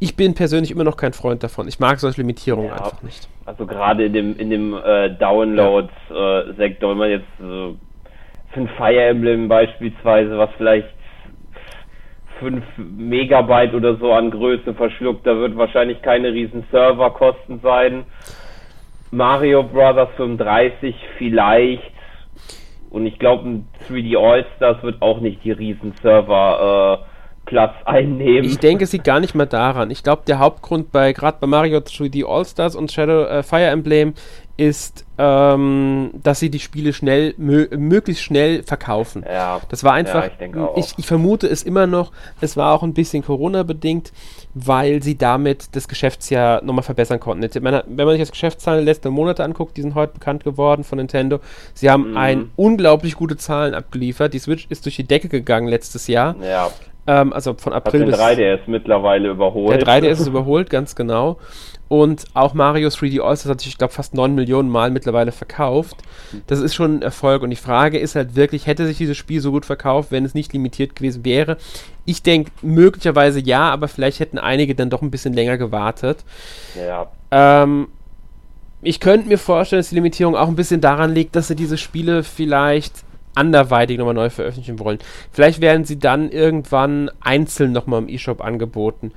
Ich bin persönlich immer noch kein Freund davon. Ich mag solche Limitierungen Ja. einfach nicht. Also gerade in dem in dem äh, Download-Sektor, wenn man jetzt äh, für ein Fire Emblem beispielsweise, was vielleicht 5 Megabyte oder so an Größe verschluckt, da wird wahrscheinlich keine riesen Serverkosten sein. Mario Brothers 35 vielleicht. Und ich glaube, ein 3D All-Stars wird auch nicht die riesen Server äh, Platz einnehmen. Ich denke, es gar nicht mehr daran. Ich glaube, der Hauptgrund bei gerade bei Mario 3D All-Stars und Shadow äh, Fire Emblem ist, ähm, dass sie die Spiele schnell, mö möglichst schnell verkaufen. ja. Das war einfach, Ja, ich denke auch. ich, ich vermute es immer noch, es war auch ein bisschen Corona-bedingt, weil sie damit das Geschäftsjahr nochmal verbessern konnten. Jetzt, man hat- wenn man sich das Geschäftszahlen der letzten Monate anguckt, die sind heute bekannt geworden von Nintendo, sie haben Mhm. ein unglaublich gute Zahlen abgeliefert. Die Switch ist durch die Decke gegangen letztes Jahr, Ja. ähm, also von Hat April den bis... 3DS mittlerweile überholt. Der 3DS ist überholt, ganz genau. Und auch Mario 3D All-Stars hat sich, ich glaube, fast 9 Millionen Mal mittlerweile verkauft. Das ist schon ein Erfolg. Und die Frage ist halt wirklich, hätte sich dieses Spiel so gut verkauft, wenn es nicht limitiert gewesen wäre? Ich denke, möglicherweise ja, aber vielleicht hätten einige dann doch ein bisschen länger gewartet. Ja. Ähm, ich könnte mir vorstellen, dass die Limitierung auch ein bisschen daran liegt, dass sie diese Spiele vielleicht anderweitig nochmal neu veröffentlichen wollen. Vielleicht werden sie dann irgendwann einzeln nochmal im eShop angeboten.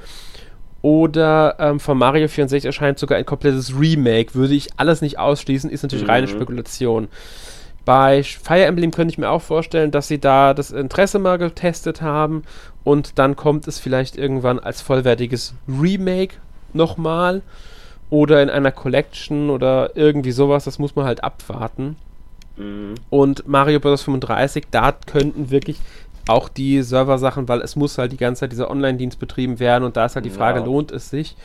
Oder ähm, von Mario 64 erscheint sogar ein komplettes Remake. Würde ich alles nicht ausschließen, ist natürlich mhm. reine Spekulation. Bei Fire Emblem könnte ich mir auch vorstellen, dass sie da das Interesse mal getestet haben und dann kommt es vielleicht irgendwann als vollwertiges Remake nochmal oder in einer Collection oder irgendwie sowas. Das muss man halt abwarten. Mhm. Und Mario Bros. 35, da könnten wirklich auch die Serversachen, weil es muss halt die ganze Zeit dieser Online-Dienst betrieben werden und da ist halt die Frage, ja. lohnt es sich?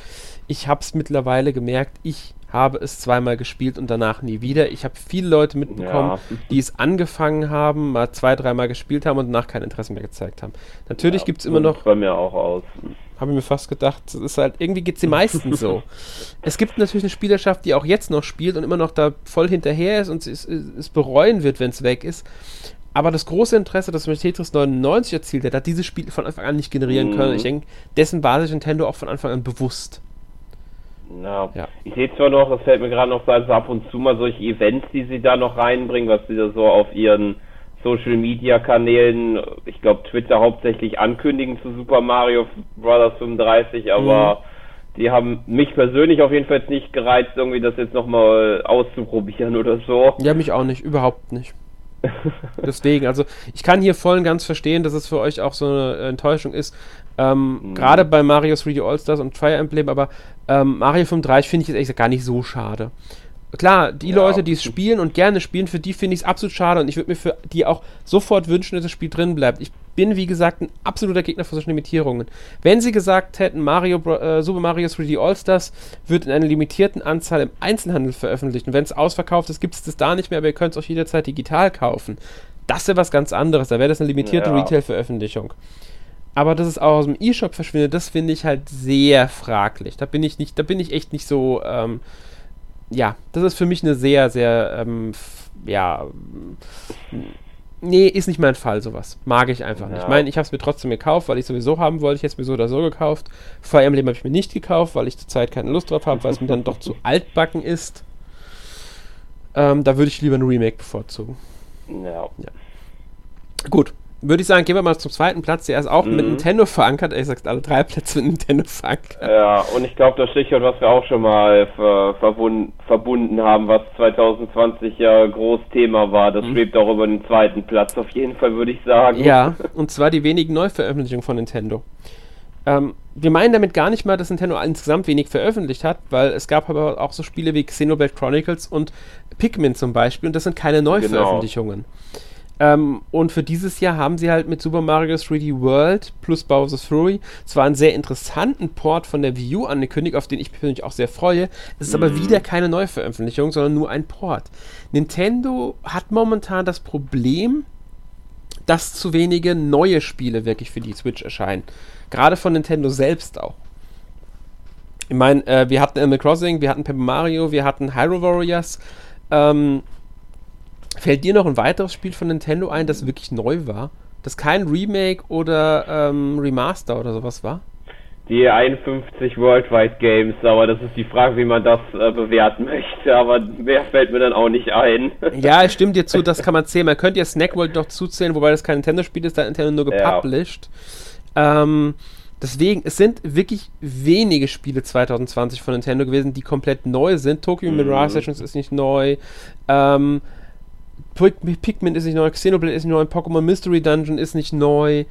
Ich habe es mittlerweile gemerkt, ich habe es zweimal gespielt und danach nie wieder. Ich habe viele Leute mitbekommen, ja. die es angefangen haben, mal zwei, dreimal gespielt haben und danach kein Interesse mehr gezeigt haben. Natürlich ja, gibt es immer noch. Bei mir auch aus. Habe ich mir fast gedacht, es ist halt, irgendwie geht es den meisten so. Es gibt natürlich eine Spielerschaft, die auch jetzt noch spielt und immer noch da voll hinterher ist und es, es bereuen wird, wenn es weg ist. Aber das große Interesse, das mit Tetris 99 erzielt hat, hat dieses Spiel von Anfang an nicht generieren mhm. können. Ich denke, dessen war sich Nintendo auch von Anfang an bewusst. Ja. ja. Ich sehe zwar noch, das fällt mir gerade noch so, also ab und zu mal solche Events, die sie da noch reinbringen, was sie da so auf ihren Social Media Kanälen, ich glaube Twitter hauptsächlich ankündigen zu Super Mario Bros. 35, aber mhm. die haben mich persönlich auf jeden Fall nicht gereizt, irgendwie das jetzt nochmal auszuprobieren oder so. Ja, mich auch nicht, überhaupt nicht. Deswegen, also ich kann hier voll und ganz verstehen, dass es für euch auch so eine Enttäuschung ist. Ähm, mhm. Gerade bei Mario 3D All-Stars und Fire Emblem, aber ähm, Mario 35 finde ich jetzt ehrlich gar nicht so schade. Klar, die ja. Leute, die es spielen und gerne spielen, für die finde ich es absolut schade und ich würde mir für die auch sofort wünschen, dass das Spiel drin bleibt. Ich bin, wie gesagt, ein absoluter Gegner von solchen Limitierungen. Wenn sie gesagt hätten, Mario, äh, Super Mario 3D All-Stars wird in einer limitierten Anzahl im Einzelhandel veröffentlicht und wenn es ausverkauft ist, gibt es das da nicht mehr, aber ihr könnt es auch jederzeit digital kaufen. Das wäre was ganz anderes, da wäre das eine limitierte ja. Retail-Veröffentlichung. Aber dass es auch aus dem E-Shop verschwindet, das finde ich halt sehr fraglich. Da bin ich nicht, da bin ich echt nicht so, ähm, ja, das ist für mich eine sehr, sehr, ähm, ja, nee, ist nicht mein Fall, sowas. Mag ich einfach ja. nicht. Ich meine, ich habe es mir trotzdem gekauft, weil ich sowieso haben wollte. Ich hätte es mir so oder so gekauft. Fire Emblem habe ich mir nicht gekauft, weil ich zurzeit keine Lust drauf habe, weil es mir dann doch zu altbacken ist. Ähm, da würde ich lieber ein Remake bevorzugen. Ja. ja. Gut, würde ich sagen, gehen wir mal zum zweiten Platz. Der ist auch mhm. mit Nintendo verankert. Ich sag's alle drei Plätze mit Nintendo verankert. Ja, und ich glaube, das Stichwort, was wir auch schon mal ver verbunden, verbunden haben, was 2020 ja groß Thema war, das mhm. schwebt auch über den zweiten Platz. Auf jeden Fall würde ich sagen. Ja, und zwar die wenigen Neuveröffentlichungen von Nintendo. Ähm, wir meinen damit gar nicht mal, dass Nintendo insgesamt wenig veröffentlicht hat, weil es gab aber auch so Spiele wie Xenoblade Chronicles und Pikmin zum Beispiel und das sind keine genau. Neuveröffentlichungen. Genau. Ähm, und für dieses Jahr haben sie halt mit Super Mario 3D World plus Bowser's Fury zwar einen sehr interessanten Port von der Wii U angekündigt, auf den ich persönlich auch sehr freue. Es ist aber mhm. wieder keine Neuveröffentlichung, sondern nur ein Port. Nintendo hat momentan das Problem, dass zu wenige neue Spiele wirklich für die Switch erscheinen. Gerade von Nintendo selbst auch. Ich meine, äh, wir hatten Animal Crossing, wir hatten Paper Mario, wir hatten Hyrule Warriors. Ähm, Fällt dir noch ein weiteres Spiel von Nintendo ein, das wirklich neu war? Das kein Remake oder ähm, Remaster oder sowas war? Die 51 Worldwide Games, aber das ist die Frage, wie man das äh, bewerten möchte, aber mehr fällt mir dann auch nicht ein. ja, es stimmt dir zu, das kann man zählen. Man könnte ja Snack World doch zuzählen, wobei das kein Nintendo-Spiel ist, da hat Nintendo nur gepublished. Ja. Ähm, deswegen, es sind wirklich wenige Spiele 2020 von Nintendo gewesen, die komplett neu sind. Tokyo mhm. Mirage Sessions ist nicht neu. Ähm, Pikmin ist nicht neu, Xenoblade ist nicht neu, Pokémon Mystery Dungeon ist nicht neu.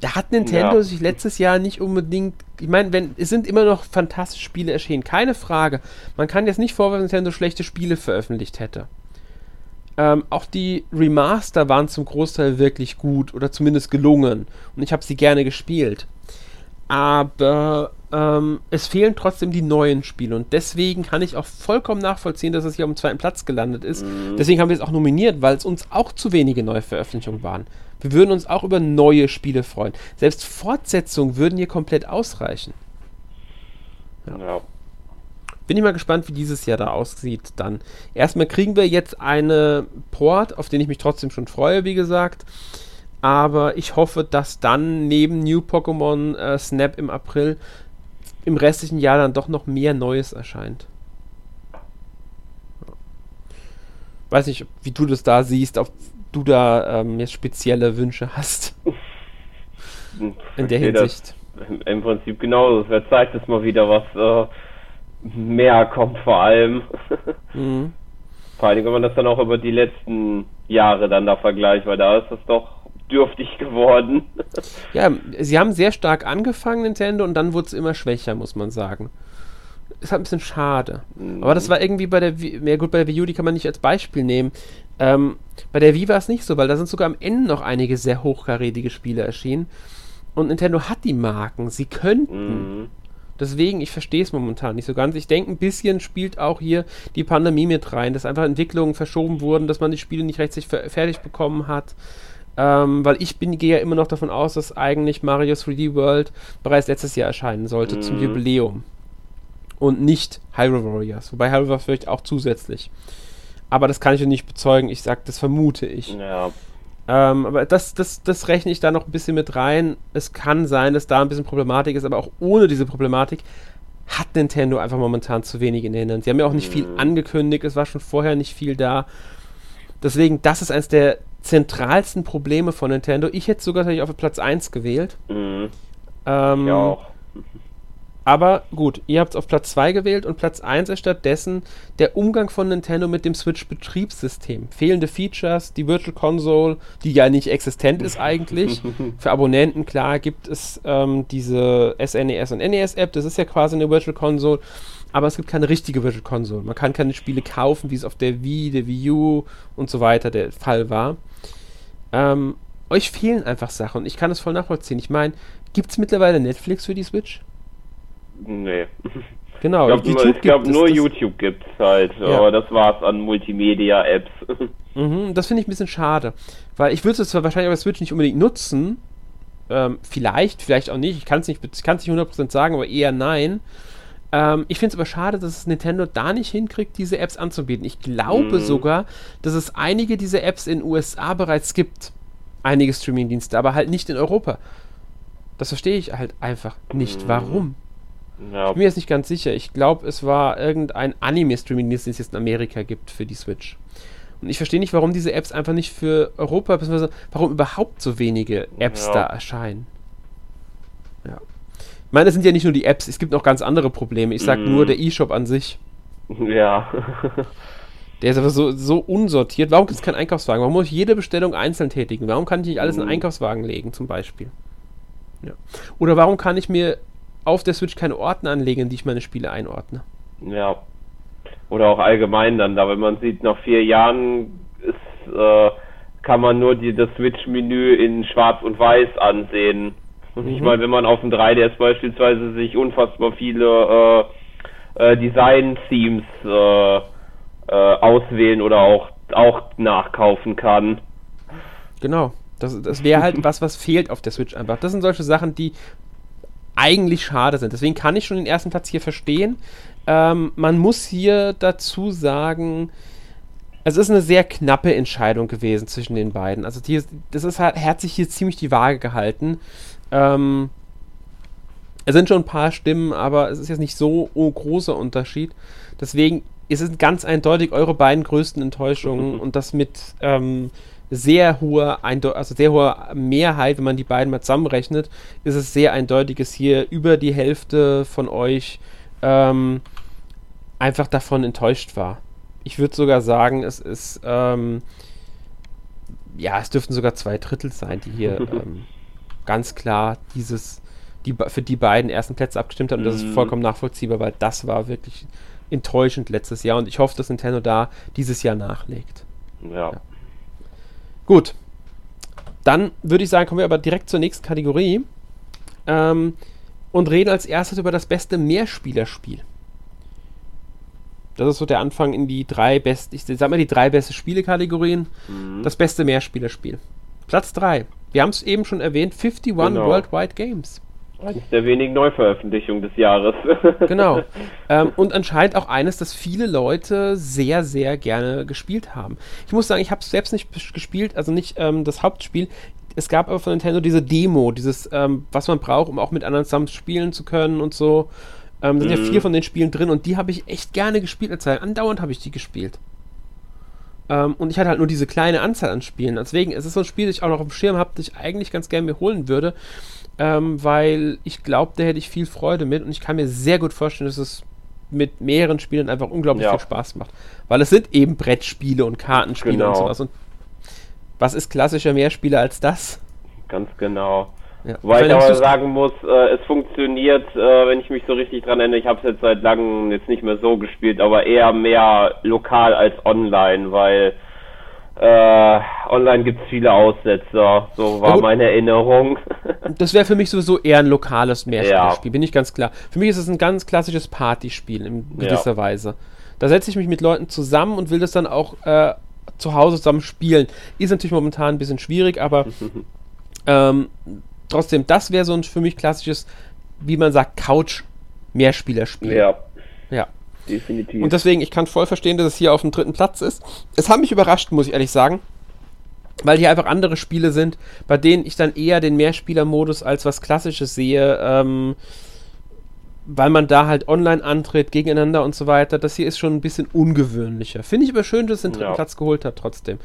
Da hat Nintendo ja. sich letztes Jahr nicht unbedingt. Ich meine, wenn es sind immer noch fantastische Spiele erschienen, keine Frage. Man kann jetzt nicht vorwerfen, dass Nintendo schlechte Spiele veröffentlicht hätte. Ähm, auch die Remaster waren zum Großteil wirklich gut oder zumindest gelungen. Und ich habe sie gerne gespielt. Aber ähm, es fehlen trotzdem die neuen Spiele und deswegen kann ich auch vollkommen nachvollziehen, dass es hier am zweiten Platz gelandet ist. Mhm. Deswegen haben wir es auch nominiert, weil es uns auch zu wenige neue Veröffentlichungen waren. Wir würden uns auch über neue Spiele freuen. Selbst Fortsetzungen würden hier komplett ausreichen. Ja. ja. Bin ich mal gespannt, wie dieses Jahr da aussieht dann. Erstmal kriegen wir jetzt eine Port, auf den ich mich trotzdem schon freue, wie gesagt. Aber ich hoffe, dass dann neben New Pokémon äh, Snap im April im restlichen Jahr dann doch noch mehr Neues erscheint. Weiß nicht, wie du das da siehst, ob du da ähm, jetzt spezielle Wünsche hast. In der Hinsicht. Im, Prinzip genauso. Es wird Zeit, dass mal wieder was äh, mehr kommt, vor allem. Mhm. Vor allem, wenn man das dann auch über die letzten Jahre dann da vergleicht, weil da ist es doch dürftig geworden. ja, sie haben sehr stark angefangen, Nintendo, und dann wurde es immer schwächer, muss man sagen. Ist halt ein bisschen schade. Mhm. Aber das war irgendwie bei der Wii, ja gut, bei der Wii U, die kann man nicht als Beispiel nehmen. Ähm, bei der Wii war es nicht so, weil da sind sogar am Ende noch einige sehr hochkarätige Spiele erschienen. Und Nintendo hat die Marken, sie könnten. Mhm. Deswegen, ich verstehe es momentan nicht so ganz. Ich denke, ein bisschen spielt auch hier die Pandemie mit rein, dass einfach Entwicklungen verschoben wurden, dass man die Spiele nicht rechtzeitig fertig bekommen hat. Ähm, weil ich bin, gehe ja immer noch davon aus, dass eigentlich Mario 3D World bereits letztes Jahr erscheinen sollte mhm. zum Jubiläum. Und nicht Hyrule Warriors. Wobei Hyrule Warriors vielleicht auch zusätzlich. Aber das kann ich ja nicht bezeugen. Ich sage, das vermute ich. Ja. Ähm, aber das, das, das rechne ich da noch ein bisschen mit rein. Es kann sein, dass da ein bisschen Problematik ist, aber auch ohne diese Problematik hat Nintendo einfach momentan zu wenig in den Händen. Sie haben ja auch nicht mhm. viel angekündigt, es war schon vorher nicht viel da. Deswegen, das ist eines der zentralsten Probleme von Nintendo. Ich hätte sogar tatsächlich auf Platz 1 gewählt. Mhm. Ähm, ich auch. Aber gut, ihr habt es auf Platz 2 gewählt und Platz 1 ist stattdessen der Umgang von Nintendo mit dem Switch-Betriebssystem. Fehlende Features, die Virtual Console, die ja nicht existent ist eigentlich. Für Abonnenten, klar, gibt es ähm, diese SNES e und NES-App, das ist ja quasi eine Virtual Console aber es gibt keine richtige Virtual Console. Man kann keine Spiele kaufen, wie es auf der Wii, der Wii U und so weiter der Fall war. Ähm, euch fehlen einfach Sachen und ich kann es voll nachvollziehen. Ich meine, gibt es mittlerweile Netflix für die Switch? Nee. Genau, ich glaube glaub, nur das, YouTube gibt es halt, ja. aber das war's an Multimedia-Apps. Mhm, das finde ich ein bisschen schade, weil ich würde es zwar wahrscheinlich auf der Switch nicht unbedingt nutzen, ähm, vielleicht, vielleicht auch nicht, ich kann es nicht, nicht 100% sagen, aber eher nein. Ähm, ich finde es aber schade, dass es Nintendo da nicht hinkriegt, diese Apps anzubieten. Ich glaube mhm. sogar, dass es einige dieser Apps in den USA bereits gibt. Einige Streamingdienste, aber halt nicht in Europa. Das verstehe ich halt einfach nicht. Mhm. Warum? Ja. Ich bin mir jetzt nicht ganz sicher. Ich glaube, es war irgendein Anime-Streaming-Dienst, den es jetzt in Amerika gibt für die Switch. Und ich verstehe nicht, warum diese Apps einfach nicht für Europa, beziehungsweise warum überhaupt so wenige Apps ja. da erscheinen. Ja. Ich meine, es sind ja nicht nur die Apps, es gibt noch ganz andere Probleme. Ich sag mm. nur der E-Shop an sich. Ja. der ist aber so, so unsortiert. Warum gibt es keinen Einkaufswagen? Warum muss ich jede Bestellung einzeln tätigen? Warum kann ich nicht alles in einen mm. Einkaufswagen legen, zum Beispiel? Ja. Oder warum kann ich mir auf der Switch keine Ordner anlegen, in die ich meine Spiele einordne? Ja. Oder auch allgemein dann, da wenn man sieht, nach vier Jahren ist, äh, kann man nur die, das Switch-Menü in Schwarz und Weiß ansehen. Und mhm. ich meine, wenn man auf dem 3DS beispielsweise sich unfassbar viele äh, äh, Design-Themes äh, äh, auswählen oder auch, auch nachkaufen kann. Genau. Das, das wäre halt was, was fehlt auf der Switch einfach. Das sind solche Sachen, die eigentlich schade sind. Deswegen kann ich schon den ersten Platz hier verstehen. Ähm, man muss hier dazu sagen, es ist eine sehr knappe Entscheidung gewesen zwischen den beiden. Also die, das ist halt, hat sich hier ziemlich die Waage gehalten. Ähm, es sind schon ein paar Stimmen, aber es ist jetzt nicht so ein großer Unterschied. Deswegen ist es ganz eindeutig eure beiden größten Enttäuschungen und das mit ähm, sehr hoher, also sehr hoher Mehrheit, wenn man die beiden mal zusammenrechnet, ist es sehr eindeutig, dass hier über die Hälfte von euch ähm, einfach davon enttäuscht war. Ich würde sogar sagen, es ist ähm, ja, es dürften sogar zwei Drittel sein, die hier ähm, ganz klar dieses, die, für die beiden ersten Plätze abgestimmt hat. Und das ist mhm. vollkommen nachvollziehbar, weil das war wirklich enttäuschend letztes Jahr. Und ich hoffe, dass Nintendo da dieses Jahr nachlegt. Ja. ja. Gut. Dann würde ich sagen, kommen wir aber direkt zur nächsten Kategorie. Ähm, und reden als erstes über das beste Mehrspielerspiel. Das ist so der Anfang in die drei besten, ich sag mal die drei beste Spiele-Kategorien. Mhm. Das beste Mehrspielerspiel. Platz 3. Wir haben es eben schon erwähnt, 51 genau. Worldwide Games. Eines der wenigen Neuveröffentlichungen des Jahres. genau. Ähm, und anscheinend auch eines, das viele Leute sehr, sehr gerne gespielt haben. Ich muss sagen, ich habe es selbst nicht gespielt, also nicht ähm, das Hauptspiel. Es gab aber von Nintendo diese Demo, dieses, ähm, was man braucht, um auch mit anderen zusammen spielen zu können und so. Ähm, da sind mhm. ja vier von den Spielen drin und die habe ich echt gerne gespielt. Also andauernd habe ich die gespielt. Ähm, und ich hatte halt nur diese kleine Anzahl an Spielen. Deswegen ist es so ein Spiel, das ich auch noch auf dem Schirm habe, das ich eigentlich ganz gerne mir holen würde ähm, weil ich glaube, da hätte ich viel Freude mit und ich kann mir sehr gut vorstellen, dass es mit mehreren Spielen einfach unglaublich ja. viel Spaß macht. Weil es sind eben Brettspiele und Kartenspiele genau. und sowas. Und was ist klassischer Mehrspieler als das? Ganz genau. Ja. Weil ich aber sagen muss, äh, es funktioniert, äh, wenn ich mich so richtig dran erinnere, ich habe es jetzt seit langem jetzt nicht mehr so gespielt, aber eher mehr lokal als online, weil äh, online gibt es viele Aussetzer, so war meine Erinnerung. das wäre für mich sowieso eher ein lokales Mehrspielerspiel, ja. bin ich ganz klar. Für mich ist es ein ganz klassisches Partyspiel in gewisser ja. Weise. Da setze ich mich mit Leuten zusammen und will das dann auch äh, zu Hause zusammen spielen. Ist natürlich momentan ein bisschen schwierig, aber ähm, trotzdem, das wäre so ein für mich klassisches, wie man sagt, Couch-Mehrspielerspiel. Ja. Ja definitiv. Und deswegen, ich kann voll verstehen, dass es hier auf dem dritten Platz ist. Es hat mich überrascht, muss ich ehrlich sagen. Weil hier einfach andere Spiele sind, bei denen ich dann eher den Mehrspieler-Modus als was Klassisches sehe, ähm, weil man da halt online antritt, gegeneinander und so weiter. Das hier ist schon ein bisschen ungewöhnlicher. Finde ich aber schön, dass es den dritten ja. Platz geholt hat, trotzdem.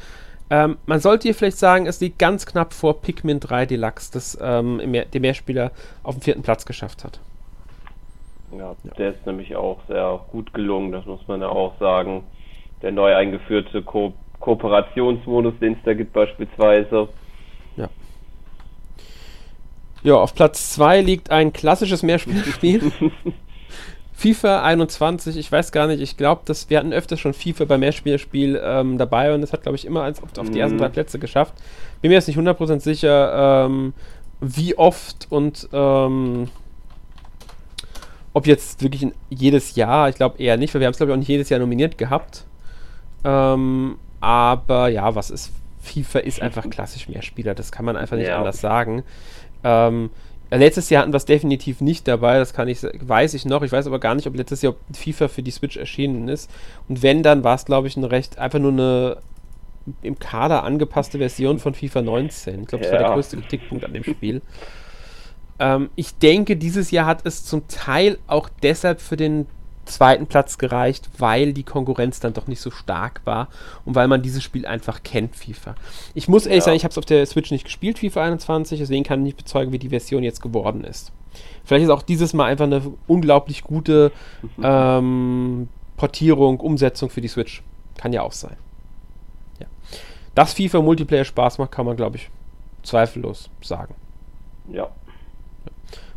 Ähm, man sollte hier vielleicht sagen, es liegt ganz knapp vor Pikmin 3 Deluxe, das ähm, Mehr den Mehrspieler auf dem vierten Platz geschafft hat. Ja, ja, der ist nämlich auch sehr gut gelungen, das muss man ja auch sagen. Der neu eingeführte Ko Kooperationsmodus, den es da gibt beispielsweise. Ja. Ja, auf Platz 2 liegt ein klassisches Mehrspielerspiel. FIFA 21, ich weiß gar nicht, ich glaube, wir hatten öfters schon FIFA beim Mehrspielerspiel ähm, dabei und das hat, glaube ich, immer eins auf, auf, die ersten mhm. drei Plätze geschafft. Bin mir jetzt nicht 100% sicher, ähm, wie oft und ähm, ob jetzt wirklich jedes Jahr, ich glaube eher nicht, weil wir haben es glaube ich auch nicht jedes Jahr nominiert gehabt. Ähm, aber ja, was ist? FIFA ist einfach klassisch Mehrspieler, das kann man einfach nicht ja. anders sagen. Ähm, letztes Jahr hatten wir es definitiv nicht dabei, das kann ich, weiß ich noch. Ich weiß aber gar nicht, ob letztes Jahr FIFA für die Switch erschienen ist. Und wenn, dann war es, glaube ich, ein recht, einfach nur eine im Kader angepasste Version von FIFA 19. Ich glaube, das ja. war der größte Kritikpunkt an dem Spiel. Ähm, ich denke, dieses Jahr hat es zum Teil auch deshalb für den zweiten Platz gereicht, weil die Konkurrenz dann doch nicht so stark war und weil man dieses Spiel einfach kennt, FIFA. Ich muss ehrlich ja. sagen, ich habe es auf der Switch nicht gespielt, FIFA 21, deswegen kann ich nicht bezeugen, wie die Version jetzt geworden ist. Vielleicht ist auch dieses Mal einfach eine unglaublich gute ähm, Portierung, Umsetzung für die Switch. Kann ja auch sein. Ja. Dass FIFA Multiplayer Spaß macht, kann man, glaube ich, zweifellos sagen. Ja.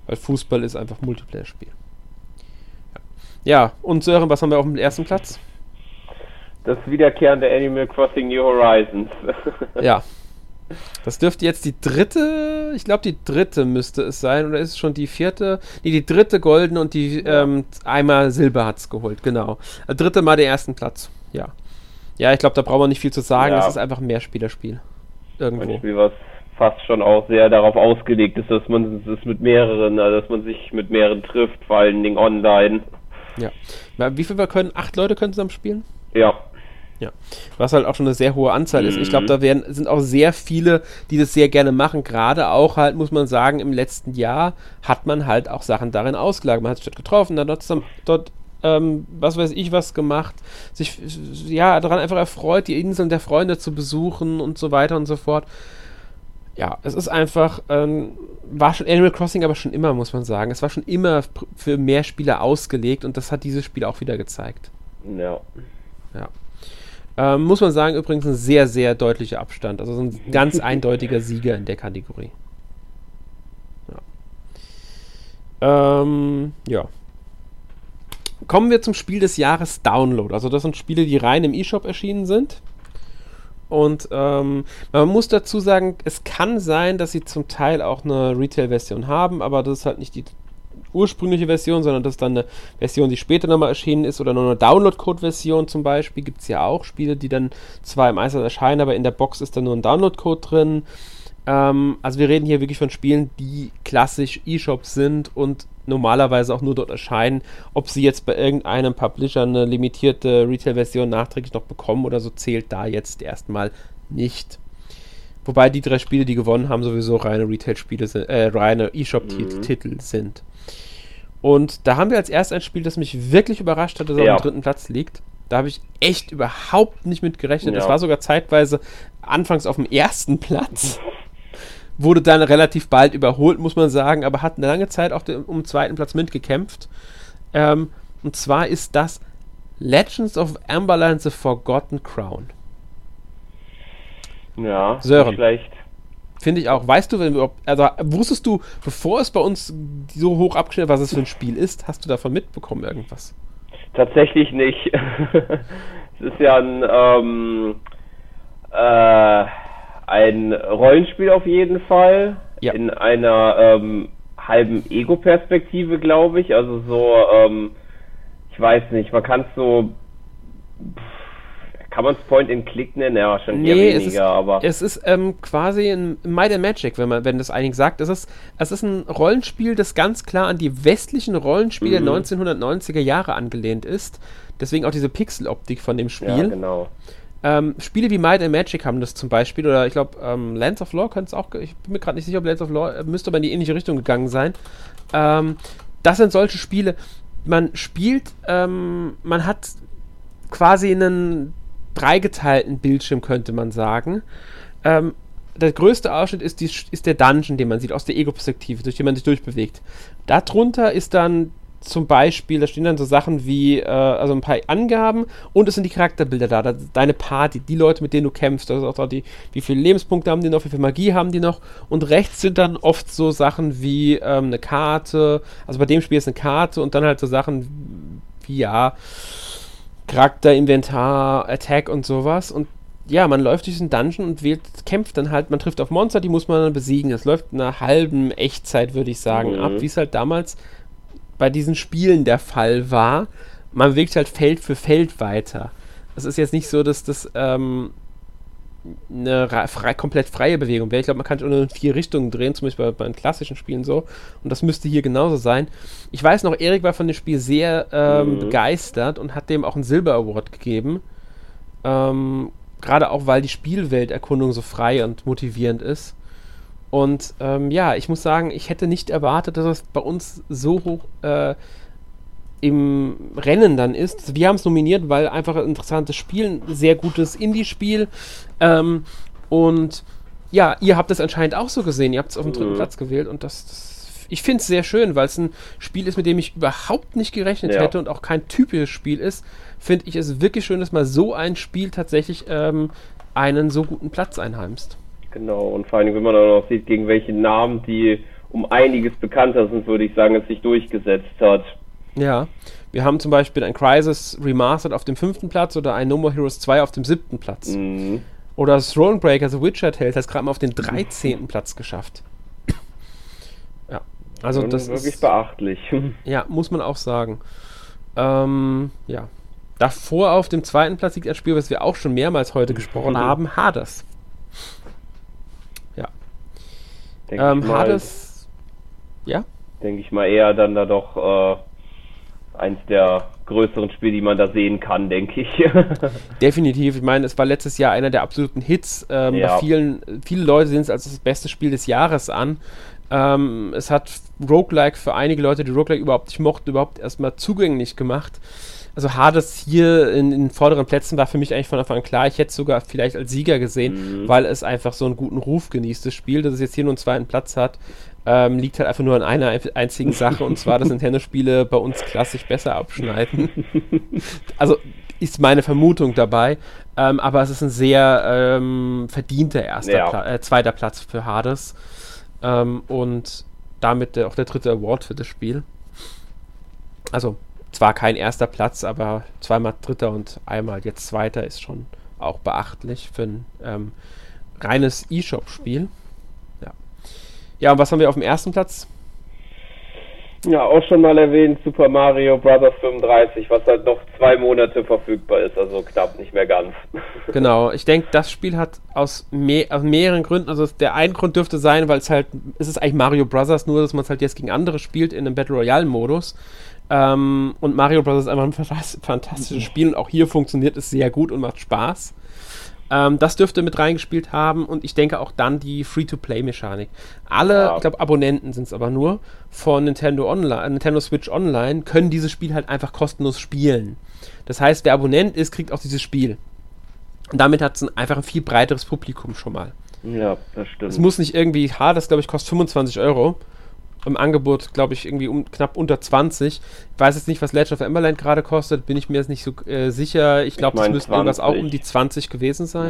Weil Fußball ist einfach Multiplayer-Spiel. Ja. ja, und Sören, was haben wir auf dem ersten Platz? Das Wiederkehren der Animal Crossing New Horizons. ja. Das dürfte jetzt die dritte, ich glaube die dritte müsste es sein, oder ist es schon die vierte? Nee, die dritte goldene und die ähm, einmal Silber hat es geholt, genau. Das dritte Mal den ersten Platz, ja. Ja, ich glaube, da braucht man nicht viel zu sagen, ja. das ist einfach ein Mehrspielerspiel. Irgendwo. Ein Spiel, was fast schon auch sehr darauf ausgelegt ist, dass man es mit mehreren, also dass man sich mit mehreren trifft, vor allen Dingen online. Ja. Wie viel wir können? Acht Leute können zusammen spielen? Ja. Ja, was halt auch schon eine sehr hohe Anzahl ist. Ich glaube, da werden, sind auch sehr viele, die das sehr gerne machen. Gerade auch halt, muss man sagen, im letzten Jahr hat man halt auch Sachen darin ausgelagert. Man hat sich dort getroffen, dann dort, dort ähm, was weiß ich was gemacht, sich ja daran einfach erfreut, die Inseln der Freunde zu besuchen und so weiter und so fort ja, es ist einfach, ähm, war schon Animal Crossing aber schon immer, muss man sagen. Es war schon immer für mehr Spieler ausgelegt und das hat dieses Spiel auch wieder gezeigt. Ja. Ja. Ähm, muss man sagen, übrigens ein sehr, sehr deutlicher Abstand. Also so ein ganz eindeutiger Sieger in der Kategorie. Ja. Ähm, ja. Kommen wir zum Spiel des Jahres Download. Also das sind Spiele, die rein im eShop erschienen sind. Und ähm, man muss dazu sagen, es kann sein, dass sie zum Teil auch eine Retail-Version haben, aber das ist halt nicht die ursprüngliche Version, sondern das ist dann eine Version, die später nochmal erschienen ist oder nur eine Download-Code-Version zum Beispiel. Gibt es ja auch Spiele, die dann zwar im Einsatz erscheinen, aber in der Box ist dann nur ein Download-Code drin. Ähm, also wir reden hier wirklich von Spielen, die klassisch E-Shops sind und normalerweise auch nur dort erscheinen. Ob sie jetzt bei irgendeinem Publisher eine limitierte Retail-Version nachträglich noch bekommen oder so, zählt da jetzt erstmal nicht. Wobei die drei Spiele, die gewonnen haben, sowieso reine Retail-Spiele sind, äh, reine E-Shop-Titel mhm. sind. Und da haben wir als erstes ein Spiel, das mich wirklich überrascht hat, das ja. auf dem dritten Platz liegt. Da habe ich echt überhaupt nicht mit gerechnet. Es ja. war sogar zeitweise anfangs auf dem ersten Platz. Wurde dann relativ bald überholt, muss man sagen, aber hat eine lange Zeit auch den, um den zweiten Platz mitgekämpft. Ähm, und zwar ist das Legends of Amberland The Forgotten Crown. Ja, Sören. schlecht. Finde ich auch. Weißt du, also wusstest du, bevor es bei uns so hoch abgeschnitten was es für ein Spiel ist, hast du davon mitbekommen irgendwas? Tatsächlich nicht. es ist ja ein, ähm, äh, ein Rollenspiel auf jeden Fall. Ja. In einer ähm, halben Ego-Perspektive, glaube ich. Also so, ähm, ich weiß nicht, man kann es so. Pff, kann man es Point and Click nennen? Ja, schon nee, eher weniger, es ist, aber. Es ist ähm, quasi ein Might and Magic, wenn man, wenn das einigen sagt. Es ist, es ist ein Rollenspiel, das ganz klar an die westlichen Rollenspiele mhm. der 1990er Jahre angelehnt ist. Deswegen auch diese Pixel-Optik von dem Spiel. Ja, genau. Ähm, Spiele wie Might and Magic haben das zum Beispiel, oder ich glaube, ähm, Lands of Law könnte es auch, ich bin mir gerade nicht sicher, ob Lands of Law, äh, müsste aber in die ähnliche Richtung gegangen sein. Ähm, das sind solche Spiele, man spielt, ähm, man hat quasi einen dreigeteilten Bildschirm, könnte man sagen. Ähm, der größte Ausschnitt ist, die, ist der Dungeon, den man sieht, aus der Ego-Perspektive, durch den man sich durchbewegt. Darunter ist dann zum Beispiel, da stehen dann so Sachen wie, äh, also ein paar Angaben und es sind die Charakterbilder da, da, deine Party, die Leute, mit denen du kämpfst, also auch die, wie viele Lebenspunkte haben die noch, wie viel Magie haben die noch und rechts sind dann oft so Sachen wie ähm, eine Karte, also bei dem Spiel ist eine Karte und dann halt so Sachen wie, ja, Charakter, Inventar, Attack und sowas. Und ja, man läuft durch diesen Dungeon und wählt, kämpft dann halt, man trifft auf Monster, die muss man dann besiegen. Das läuft in einer halben Echtzeit, würde ich sagen, mhm. ab, wie es halt damals bei diesen Spielen der Fall war. Man bewegt halt Feld für Feld weiter. Es ist jetzt nicht so, dass das ähm, eine frei, komplett freie Bewegung wäre. Ich glaube, man kann es nur in vier Richtungen drehen, zum Beispiel bei, bei klassischen Spielen so. Und das müsste hier genauso sein. Ich weiß noch, Erik war von dem Spiel sehr ähm, mhm. begeistert und hat dem auch einen Silber Award gegeben. Ähm, Gerade auch, weil die Spielwelterkundung so frei und motivierend ist. Und ähm, ja, ich muss sagen, ich hätte nicht erwartet, dass es bei uns so hoch äh, im Rennen dann ist. Wir haben es nominiert, weil einfach ein interessantes Spiel, ein sehr gutes Indie-Spiel. Ähm, und ja, ihr habt es anscheinend auch so gesehen. Ihr habt es auf dem dritten mhm. Platz gewählt und das, das ich finde es sehr schön, weil es ein Spiel ist, mit dem ich überhaupt nicht gerechnet ja. hätte und auch kein typisches Spiel ist. Finde ich es wirklich schön, dass mal so ein Spiel tatsächlich ähm, einen so guten Platz einheimst. Genau, und vor allem, wenn man auch noch sieht, gegen welche Namen, die um einiges bekannter sind, würde ich sagen, es sich durchgesetzt hat. Ja, wir haben zum Beispiel ein Crisis Remastered auf dem fünften Platz oder ein No More Heroes 2 auf dem siebten Platz. Mhm. Oder Thronebreaker The Witcher Tales hat es gerade mal auf den 13. Platz geschafft. Ja, also das wirklich ist, beachtlich. Ja, muss man auch sagen. Ähm, ja. Davor auf dem zweiten Platz liegt ein Spiel, was wir auch schon mehrmals heute gesprochen haben, Hades. Ja. Ähm, Hades. Ja? Denke ich mal eher dann da doch äh, eins der größeren Spiele, die man da sehen kann, denke ich. Definitiv. Ich meine, es war letztes Jahr einer der absoluten Hits. Ähm, ja. Bei vielen, viele Leute sehen es als das beste Spiel des Jahres an. Ähm, es hat Roguelike für einige Leute, die Roguelike überhaupt nicht mochten, überhaupt erstmal zugänglich gemacht. Also Hades hier in, den vorderen Plätzen war für mich eigentlich von Anfang an klar. Ich hätte es sogar vielleicht als Sieger gesehen, mhm. weil es einfach so einen guten Ruf genießt, das Spiel, dass es jetzt hier nur einen zweiten Platz hat ähm, liegt halt einfach nur an einer einzigen Sache und zwar, dass Nintendo-Spiele bei uns klassisch besser abschneiden. also ist meine Vermutung dabei, ähm, aber es ist ein sehr ähm, verdienter erster ja. Pla äh, zweiter Platz für Hades ähm, und damit äh, auch der dritte Award für das Spiel. Also zwar kein erster Platz, aber zweimal dritter und einmal jetzt zweiter ist schon auch beachtlich für ein ähm, reines E-Shop-Spiel. Ja, und was haben wir auf dem ersten Platz? Ja, auch schon mal erwähnt, Super Mario Bros. 35, was halt noch zwei Monate verfügbar ist, also knapp nicht mehr ganz. Genau, ich denke, das Spiel hat aus, mehr, aus mehreren Gründen, also der ein Grund dürfte sein, weil es halt, es ist eigentlich Mario Bros., nur dass man es halt jetzt gegen andere spielt in einem Battle Royale-Modus. Ähm, und Mario Bros. ist einfach ein fantastisches Spiel und auch hier funktioniert es sehr gut und macht Spaß. Ähm, das dürfte mit reingespielt haben und ich denke auch dann die Free-to-Play-Mechanik. Alle, ja. ich glaube, Abonnenten sind es aber nur von Nintendo Online, Nintendo Switch Online, können dieses Spiel halt einfach kostenlos spielen. Das heißt, wer Abonnent ist, kriegt auch dieses Spiel. Und damit hat es einfach ein viel breiteres Publikum schon mal. Ja, das stimmt. Es muss nicht irgendwie hart, das glaube ich kostet 25 Euro im Angebot, glaube ich, irgendwie um, knapp unter 20. Ich weiß jetzt nicht, was Legend of Emberland gerade kostet, bin ich mir jetzt nicht so äh, sicher. Ich glaube, das müsste irgendwas auch um die 20 gewesen sein.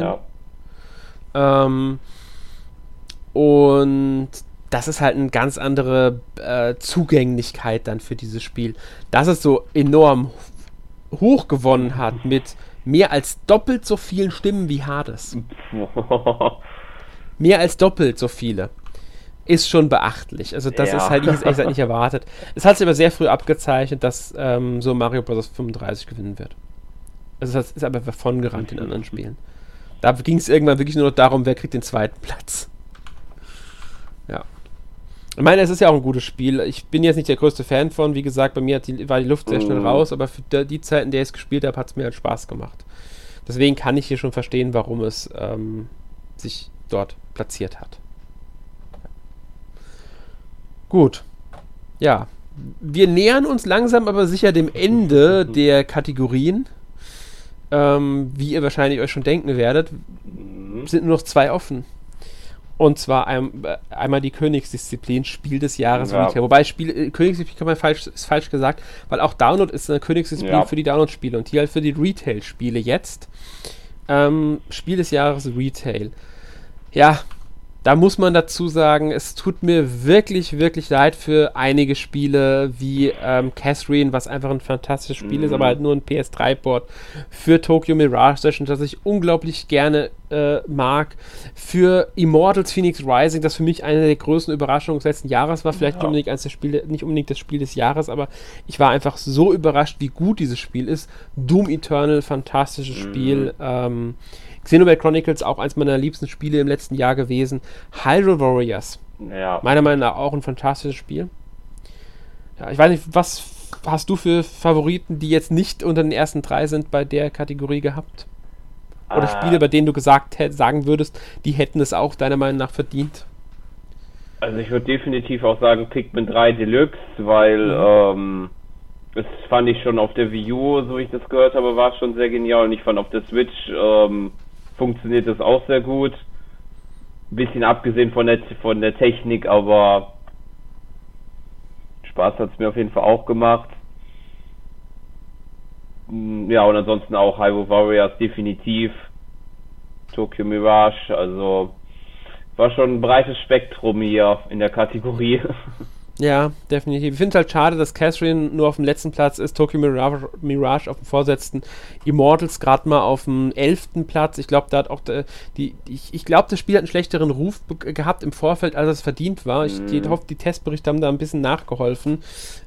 Ja. Ähm, und das ist halt eine ganz andere äh, Zugänglichkeit dann für dieses Spiel. Dass es so enorm hoch gewonnen hat mit mehr als doppelt so vielen Stimmen wie Hades. mehr als doppelt so viele ist schon beachtlich. Also das ja. ist halt, ich ehrlich gesagt nicht erwartet. Es hat sich aber sehr früh abgezeichnet, dass ähm, so Mario Bros. 35 gewinnen wird. Also das ist aber davongerannt in anderen Spielen. Da ging es irgendwann wirklich nur noch darum, wer kriegt den zweiten Platz. Ja. Ich meine, es ist ja auch ein gutes Spiel. Ich bin jetzt nicht der größte Fan von. Wie gesagt, bei mir die, war die Luft sehr schnell mm. raus, aber für die Zeit, in der ich es gespielt habe, hat es mir halt Spaß gemacht. Deswegen kann ich hier schon verstehen, warum es ähm, sich dort platziert hat. Gut. Ja. Wir nähern uns langsam aber sicher dem Ende der Kategorien. Ähm, wie ihr wahrscheinlich euch schon denken werdet, sind nur noch zwei offen. Und zwar ein, äh, einmal die Königsdisziplin, Spiel des Jahres ja. Retail. Wobei Spiel, äh, Königsdisziplin kann man falsch, ist falsch gesagt, weil auch Download ist eine Königsdisziplin ja. für die Download-Spiele und hier halt für die Retail-Spiele jetzt. Ähm, Spiel des Jahres Retail. Ja, da muss man dazu sagen, es tut mir wirklich, wirklich leid für einige Spiele wie ähm, Catherine, was einfach ein fantastisches Spiel mhm. ist, aber halt nur ein PS3-Port. Für Tokyo Mirage Session, das ich unglaublich gerne äh, mag. Für Immortals Phoenix Rising, das für mich eine der größten Überraschungen des letzten Jahres war. Vielleicht ja. nicht, unbedingt eines der Spiele, nicht unbedingt das Spiel des Jahres, aber ich war einfach so überrascht, wie gut dieses Spiel ist. Doom Eternal, fantastisches mhm. Spiel. Ähm, Xenoblade Chronicles auch eins meiner liebsten Spiele im letzten Jahr gewesen. Hyrule Warriors. Ja. Meiner Meinung nach auch ein fantastisches Spiel. Ja, ich weiß nicht, was hast du für Favoriten, die jetzt nicht unter den ersten drei sind bei der Kategorie gehabt? Oder ah. Spiele, bei denen du gesagt sagen würdest, die hätten es auch deiner Meinung nach verdient? Also ich würde definitiv auch sagen Pikmin 3 Deluxe, weil mhm. ähm, das fand ich schon auf der Wii U, so wie ich das gehört habe, war schon sehr genial und ich fand auf der Switch ähm, funktioniert das auch sehr gut. Bisschen abgesehen von der, von der Technik, aber Spaß hat es mir auf jeden Fall auch gemacht. Mm, ja, und ansonsten auch Hyrule Warriors definitiv. Tokyo Mirage, also war schon ein breites Spektrum hier in der Kategorie. Ja, definitiv. Ich finde es halt schade, dass Catherine nur auf dem letzten Platz ist, Tokyo Mirage, Mirage auf dem vorletzten, Immortals gerade mal auf dem elften Platz. Ich glaube, da hat auch der, die, ich, ich glaube, das Spiel hat einen schlechteren Ruf gehabt im Vorfeld, als es verdient war. Ich mhm. hoffe, die Testberichte haben da ein bisschen nachgeholfen,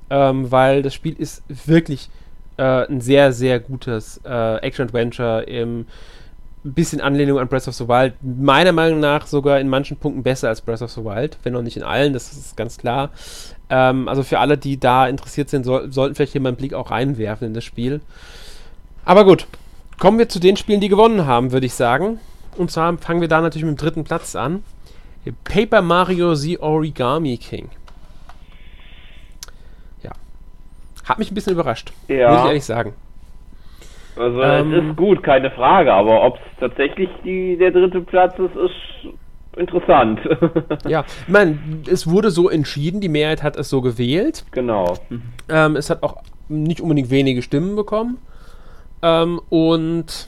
ähm, weil das Spiel ist wirklich äh, ein sehr, sehr gutes äh, Action-Adventure im ein bisschen Anlehnung an Breath of the Wild. Meiner Meinung nach sogar in manchen Punkten besser als Breath of the Wild, wenn auch nicht in allen, das ist ganz klar. Ähm, also für alle, die da interessiert sind, soll, sollten vielleicht hier mal einen Blick auch reinwerfen in das Spiel. Aber gut, kommen wir zu den Spielen, die gewonnen haben, würde ich sagen. Und zwar fangen wir da natürlich mit dem dritten Platz an. Paper Mario The Origami King. Ja. Hat mich ein bisschen überrascht. Ja. Muss ich ehrlich sagen. Also ähm, es ist gut, keine Frage, aber ob es tatsächlich die, der dritte Platz ist, ist interessant. ja, ich meine, es wurde so entschieden, die Mehrheit hat es so gewählt. Genau. Ähm, es hat auch nicht unbedingt wenige Stimmen bekommen. Ähm, und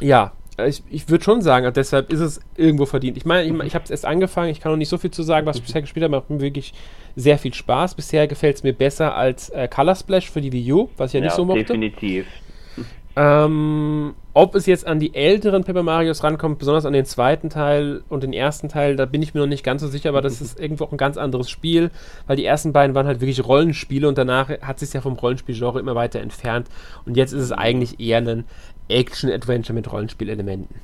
ja, ich, ich würde schon sagen, deshalb ist es irgendwo verdient. Ich meine, ich, ich habe es erst angefangen, ich kann noch nicht so viel zu sagen, was ich bisher gespielt habe, macht mir wirklich sehr viel Spaß. Bisher gefällt es mir besser als äh, Color Splash für die Wii U, was ich ja, ja nicht so mochte. Definitiv. Ähm, Ob es jetzt an die älteren Paper Marios rankommt, besonders an den zweiten Teil und den ersten Teil, da bin ich mir noch nicht ganz so sicher, aber das ist irgendwo auch ein ganz anderes Spiel, weil die ersten beiden waren halt wirklich Rollenspiele und danach hat sich ja vom Rollenspielgenre immer weiter entfernt und jetzt ist es eigentlich eher ein Action-Adventure mit Rollenspielelementen.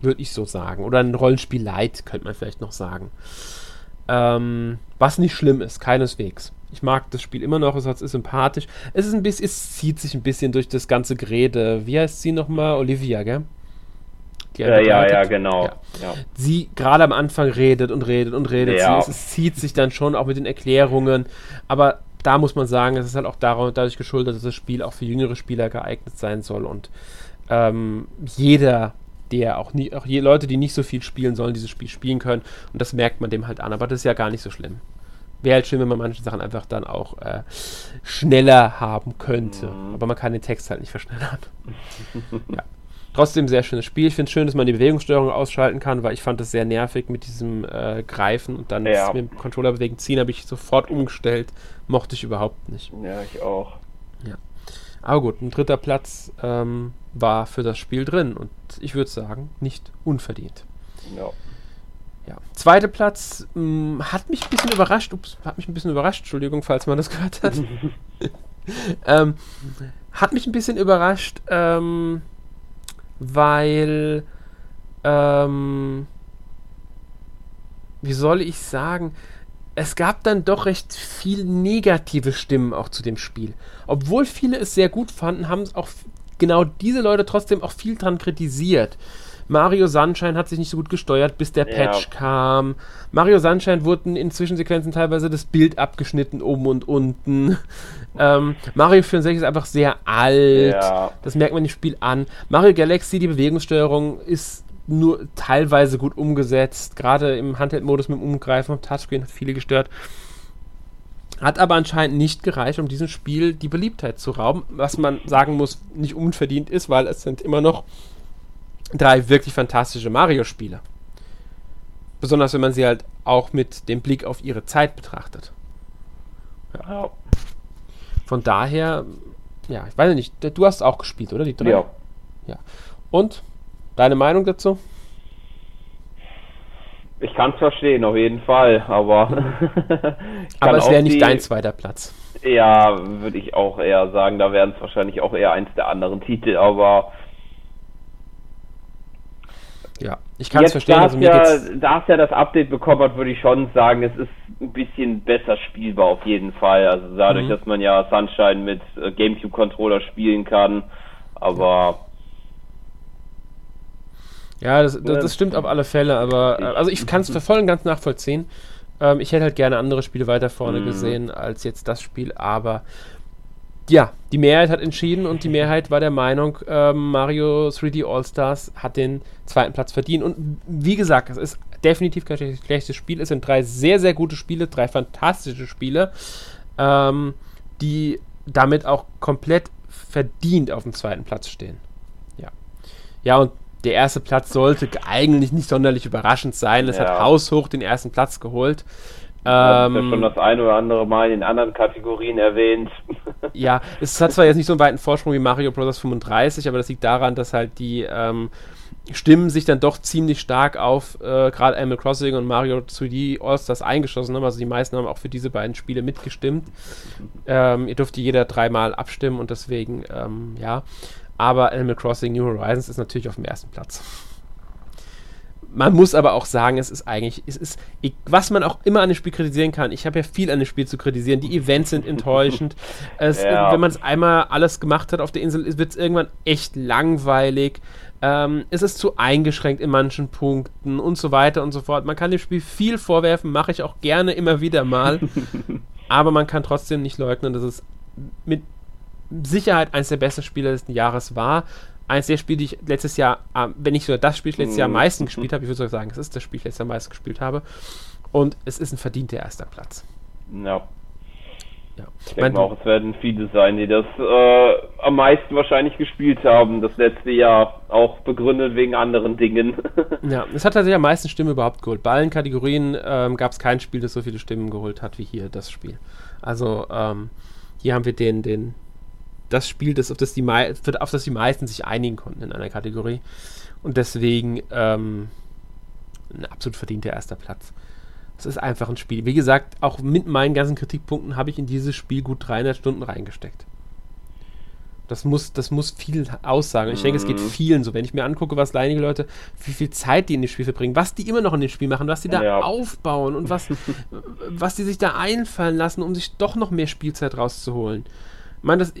Würde ich so sagen. Oder ein Rollenspiel-Light, könnte man vielleicht noch sagen. Ähm, was nicht schlimm ist, keineswegs. Ich mag das Spiel immer noch, es ist sympathisch. Es ist ein bisschen, es zieht sich ein bisschen durch das ganze Gerede. Wie heißt sie nochmal? Olivia, gell? Ja, ja, ja, genau. Ja. Ja. Sie gerade am Anfang redet und redet und redet. Ja. Sie, es, zieht sich dann schon auch mit den Erklärungen. Aber da muss man sagen, es ist halt auch dadurch geschuldet, dass das Spiel auch für jüngere Spieler geeignet sein soll. Und ähm, jeder, der auch nie, auch je, Leute, die nicht so viel spielen sollen, dieses Spiel spielen können. Und das merkt man dem halt an. Aber das ist ja gar nicht so schlimm. Wäre halt schön, wenn man manche Sachen einfach dann auch äh, schneller haben könnte. Mhm. Aber man kann den Text halt nicht verschnellern. ja. Trotzdem sehr schönes Spiel. Ich finde es schön, dass man die Bewegungssteuerung ausschalten kann, weil ich fand es sehr nervig mit diesem äh, Greifen und dann ja. mit dem Controller bewegen ziehen, habe ich sofort umgestellt. Mochte ich überhaupt nicht. Ja, ich auch. Ja. Aber gut, ein dritter Platz ähm, war für das Spiel drin und ich würde sagen, nicht unverdient. Ja. Ja. Zweiter Platz mh, mm, hat mich ein bisschen überrascht. Ups, hat mich ein bisschen überrascht. Entschuldigung, falls man das gehört hat. ähm, hat mich ein bisschen überrascht, ähm, weil, ähm, wie soll ich sagen, es gab dann doch recht viel negative Stimmen auch zu dem Spiel. Obwohl viele es sehr gut fanden, haben es auch genau diese Leute trotzdem auch viel dran kritisiert. Mario Sunshine hat sich nicht so gut gesteuert, bis der Patch ja. kam. Mario Sunshine wurden in Zwischensequenzen teilweise das Bild abgeschnitten, oben und unten. Ähm, Mario 64 ist einfach sehr alt. Ja. Das merkt man im Spiel an. Mario Galaxy, die Bewegungssteuerung ist nur teilweise gut umgesetzt. Gerade im Handheld-Modus mit dem Umgreifen vom Touchscreen hat viele gestört. Hat aber anscheinend nicht gereicht, um diesem Spiel die Beliebtheit zu rauben, was man sagen muss, nicht unverdient ist, weil es sind immer noch drei wirklich fantastische Mario-Spiele. Besonders wenn man sie halt auch mit dem Blick auf ihre Zeit betrachtet. Ja. Von daher, ja, ich weiß nicht, du hast auch gespielt, oder? Die drei? Ja. ja. Und deine Meinung dazu? Ich kann es verstehen, auf jeden Fall, aber. aber es wäre nicht dein zweiter Platz. Ja, würde ich auch eher sagen, da wären es wahrscheinlich auch eher eins der anderen Titel, aber ja, ich kann es verstehen. Also mir ja, da es ja das Update bekommen hat, würde ich schon sagen, es ist ein bisschen besser spielbar auf jeden Fall. Also dadurch, mhm. dass man ja Sunshine mit äh, GameCube-Controller spielen kann, aber. Ja, das, das, das, stimmt auf alle Fälle, aber äh, also ich kann es voll und ganz nachvollziehen. Ähm, ich hätte halt gerne andere Spiele weiter vorne mhm. gesehen als jetzt das Spiel, aber ja, die Mehrheit hat entschieden und die Mehrheit war der Meinung, ähm, Mario 3D All-Stars hat den zweiten Platz verdient. Und wie gesagt, es ist definitiv kein schlechtes Spiel. Es sind drei sehr, sehr gute Spiele, drei fantastische Spiele, ähm, die damit auch komplett verdient auf dem zweiten Platz stehen. Ja. Ja, und der erste Platz sollte eigentlich nicht sonderlich überraschend sein. Es ja. hat haushoch den ersten Platz geholt. Ähm, ja schon das ein oder andere Mal in anderen Kategorien erwähnt. ja, es hat zwar jetzt nicht so einen weiten Vorsprung wie Mario Bros. 35, aber das liegt daran, dass halt die ähm, Stimmen sich dann doch ziemlich stark auf äh, gerade Animal Crossing und Mario 3D All-Stars eingeschossen haben. Also die meisten haben auch für diese beiden Spiele mitgestimmt. Ähm, ihr dürft jeder dreimal abstimmen und deswegen, ähm, ja. Aber Animal Crossing New Horizons ist natürlich auf dem ersten Platz man muss aber auch sagen, es ist eigentlich, es ist, was man auch immer an dem Spiel kritisieren kann. Ich habe ja viel an dem Spiel zu kritisieren. Die Events sind enttäuschend. es, ja. Wenn man es einmal alles gemacht hat auf der Insel, wird es irgendwann echt langweilig. Ähm, es ist zu eingeschränkt in manchen Punkten und so weiter und so fort. Man kann dem Spiel viel vorwerfen, mache ich auch gerne immer wieder mal. aber man kann trotzdem nicht leugnen, dass es mit Sicherheit eines der besten Spiele des Jahres war eines der Spiele, die ich letztes Jahr, äh, wenn nicht sogar das Spiel letztes Jahr am meisten gespielt habe, ich würde sogar sagen, es ist das Spiel, das ich letztes Jahr am meisten gespielt habe. Und es ist ein verdienter erster Platz. Ja. ja. Ich denke mal auch, es werden viele sein, die das äh, am meisten wahrscheinlich gespielt haben, das letzte Jahr, auch begründet wegen anderen Dingen. ja, es hat tatsächlich am meisten Stimmen überhaupt geholt. Bei allen Kategorien ähm, gab es kein Spiel, das so viele Stimmen geholt hat wie hier das Spiel. Also ähm, hier haben wir den, den das Spiel, das, auf, das die auf das die meisten sich einigen konnten in einer Kategorie. Und deswegen ähm, ein absolut verdienter erster Platz. Es ist einfach ein Spiel. Wie gesagt, auch mit meinen ganzen Kritikpunkten habe ich in dieses Spiel gut 300 Stunden reingesteckt. Das muss, das muss viel aussagen. Ich denke, es geht mhm. vielen so. Wenn ich mir angucke, was einige Leute, wie viel Zeit die in das Spiel verbringen, was die immer noch in dem Spiel machen, was die da ja. aufbauen und was, was die sich da einfallen lassen, um sich doch noch mehr Spielzeit rauszuholen. Ich meine, das,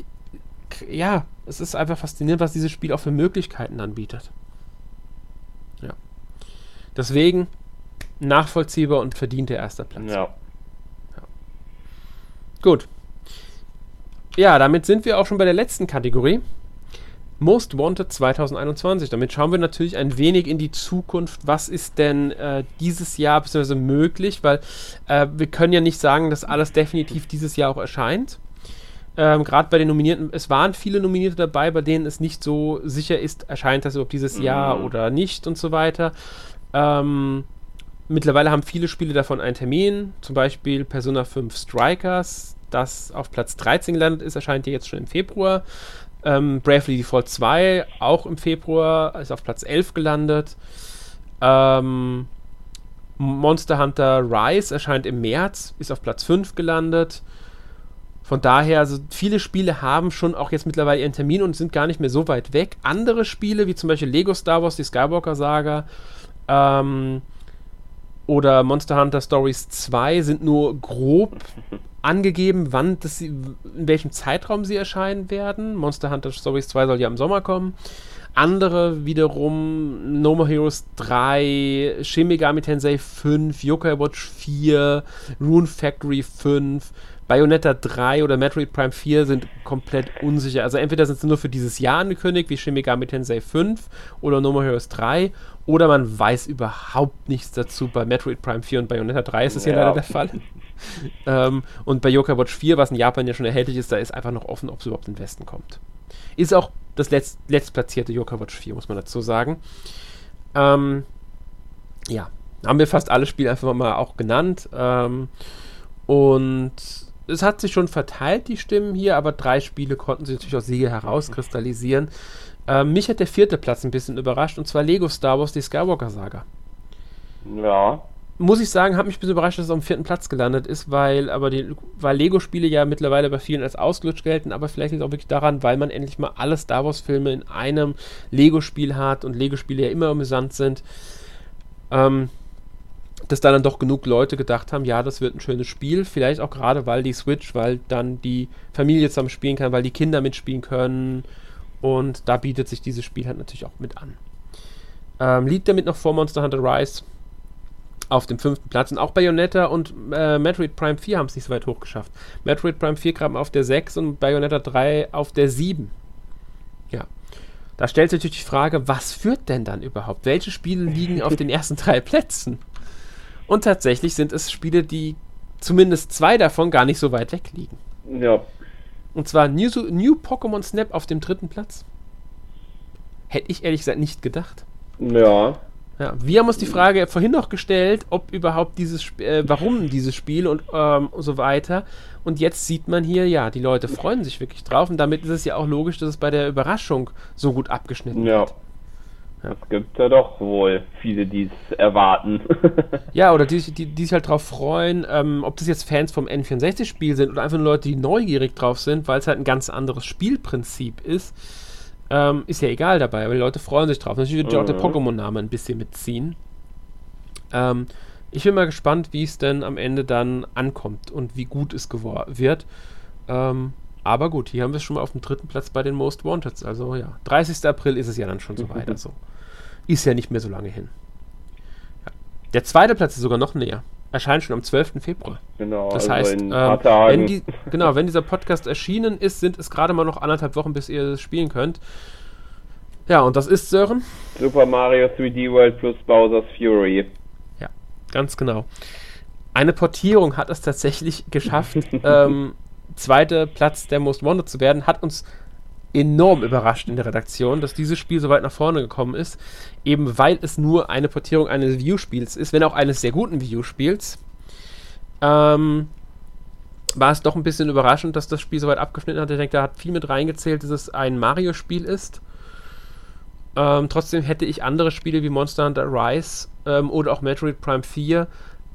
ja, es ist einfach faszinierend, was dieses Spiel auch für Möglichkeiten anbietet. Ja. Deswegen nachvollziehbar und verdienter erster Platz. Ja. ja. Gut. Ja, damit sind wir auch schon bei der letzten Kategorie. Most Wanted 2021. Damit schauen wir natürlich ein wenig in die Zukunft. Was ist denn äh, dieses Jahr bzw. möglich? Weil äh, wir können ja nicht sagen, dass alles definitiv dieses Jahr auch erscheint. Ähm, Gerade bei den Nominierten, es waren viele Nominierte dabei, bei denen es nicht so sicher ist, erscheint das überhaupt dieses Jahr mhm. oder nicht und so weiter. Ähm, mittlerweile haben viele Spiele davon einen Termin, zum Beispiel Persona 5 Strikers, das auf Platz 13 gelandet ist, erscheint hier jetzt schon im Februar. Ähm, Bravely Default 2 auch im Februar, ist auf Platz 11 gelandet. Ähm, Monster Hunter Rise erscheint im März, ist auf Platz 5 gelandet. Von daher, also viele Spiele haben schon auch jetzt mittlerweile ihren Termin und sind gar nicht mehr so weit weg. Andere Spiele, wie zum Beispiel Lego Star Wars, die Skywalker Saga, ähm, oder Monster Hunter Stories 2 sind nur grob angegeben, wann das, in welchem Zeitraum sie erscheinen werden. Monster Hunter Stories 2 soll ja im Sommer kommen. Andere wiederum No More Heroes 3, Shin Megami Tensei 5, Yokai Watch 4, Rune Factory 5, Bayonetta 3 oder Metroid Prime 4 sind komplett unsicher. Also entweder sind sie nur für dieses Jahr angekündigt, wie Shin Megami Tensei 5 oder No More Heroes 3, oder man weiß überhaupt nichts dazu. Bei Metroid Prime 4 und Bayonetta 3 ist es ja, ja leider der Fall. ähm, und bei Yokai Watch 4, was in Japan ja schon erhältlich ist, da ist einfach noch offen, ob es überhaupt in den Westen kommt. Ist auch das letzt, letztplatzierte Yokai Watch 4, muss man dazu sagen. Ähm, ja, haben wir fast alle Spiele einfach mal auch genannt. Ähm, und es hat sich schon verteilt, die Stimmen hier, aber drei Spiele konnten sich natürlich aus Siege herauskristallisieren. Ähm, mich hat der vierte Platz ein bisschen überrascht, und zwar Lego Star Wars, die Skywalker-Saga. Ja. Muss ich sagen, hat mich ein bisschen überrascht, dass es auf dem vierten Platz gelandet ist, weil aber die, weil Lego-Spiele ja mittlerweile bei vielen als ausgelutscht gelten, aber vielleicht liegt es auch wirklich daran, weil man endlich mal alle Star Wars-Filme in einem Lego-Spiel hat und Lego-Spiele ja immer amüsant sind. Ähm, dass da dann doch genug Leute gedacht haben, ja, das wird ein schönes Spiel. Vielleicht auch gerade, weil die Switch, weil dann die Familie zusammen spielen kann, weil die Kinder mitspielen können. Und da bietet sich dieses Spiel halt natürlich auch mit an. Ähm, liegt damit noch vor Monster Hunter Rise auf dem fünften Platz. Und auch Bayonetta und äh, Metroid Prime 4 haben es nicht so weit hoch geschafft. Metroid Prime 4 kam auf der 6 und Bayonetta 3 auf der 7. Ja. Da stellt sich natürlich die Frage, was führt denn dann überhaupt? Welche Spiele liegen auf den ersten drei Plätzen? Und tatsächlich sind es Spiele, die zumindest zwei davon gar nicht so weit weg liegen. Ja. Und zwar New, New Pokémon Snap auf dem dritten Platz. Hätte ich ehrlich gesagt nicht gedacht. Ja. Ja, wir haben uns die Frage vorhin noch gestellt, ob überhaupt dieses, Sp äh, warum dieses Spiel und ähm, so weiter. Und jetzt sieht man hier, ja, die Leute freuen sich wirklich drauf und damit ist es ja auch logisch, dass es bei der Überraschung so gut abgeschnitten ja. wird. Ja. Es gibt ja doch wohl viele, die es erwarten. ja, oder die, die, die sich halt drauf freuen, ähm, ob das jetzt Fans vom N64-Spiel sind oder einfach nur Leute, die neugierig drauf sind, weil es halt ein ganz anderes Spielprinzip ist. Ähm, ist ja egal dabei, aber die Leute freuen sich drauf. Natürlich wird mhm. auch der mhm. Pokémon-Name ein bisschen mitziehen. Ähm, ich bin mal gespannt, wie es denn am Ende dann ankommt und wie gut es wird. Ähm, aber gut, hier haben wir es schon mal auf dem dritten Platz bei den Most Wanted. Also ja, 30. April ist es ja dann schon so weit. Also ist ja nicht mehr so lange hin. Ja. Der zweite Platz ist sogar noch näher. Erscheint schon am 12. Februar. Genau, das also heißt, ähm, wenn die, genau, wenn dieser Podcast erschienen ist, sind es gerade mal noch anderthalb Wochen, bis ihr es spielen könnt. Ja, und das ist Sören? Super Mario 3D World plus Bowser's Fury. Ja, ganz genau. Eine Portierung hat es tatsächlich geschafft, ähm, zweiter Platz der Most Wanted zu werden, hat uns enorm überrascht in der Redaktion, dass dieses Spiel so weit nach vorne gekommen ist, eben weil es nur eine Portierung eines View-Spiels ist, wenn auch eines sehr guten View-Spiels. Ähm, war es doch ein bisschen überraschend, dass das Spiel so weit abgeschnitten hat. Ich denke, da hat viel mit reingezählt, dass es ein Mario-Spiel ist. Ähm, trotzdem hätte ich andere Spiele wie Monster Hunter Rise ähm, oder auch Metroid Prime 4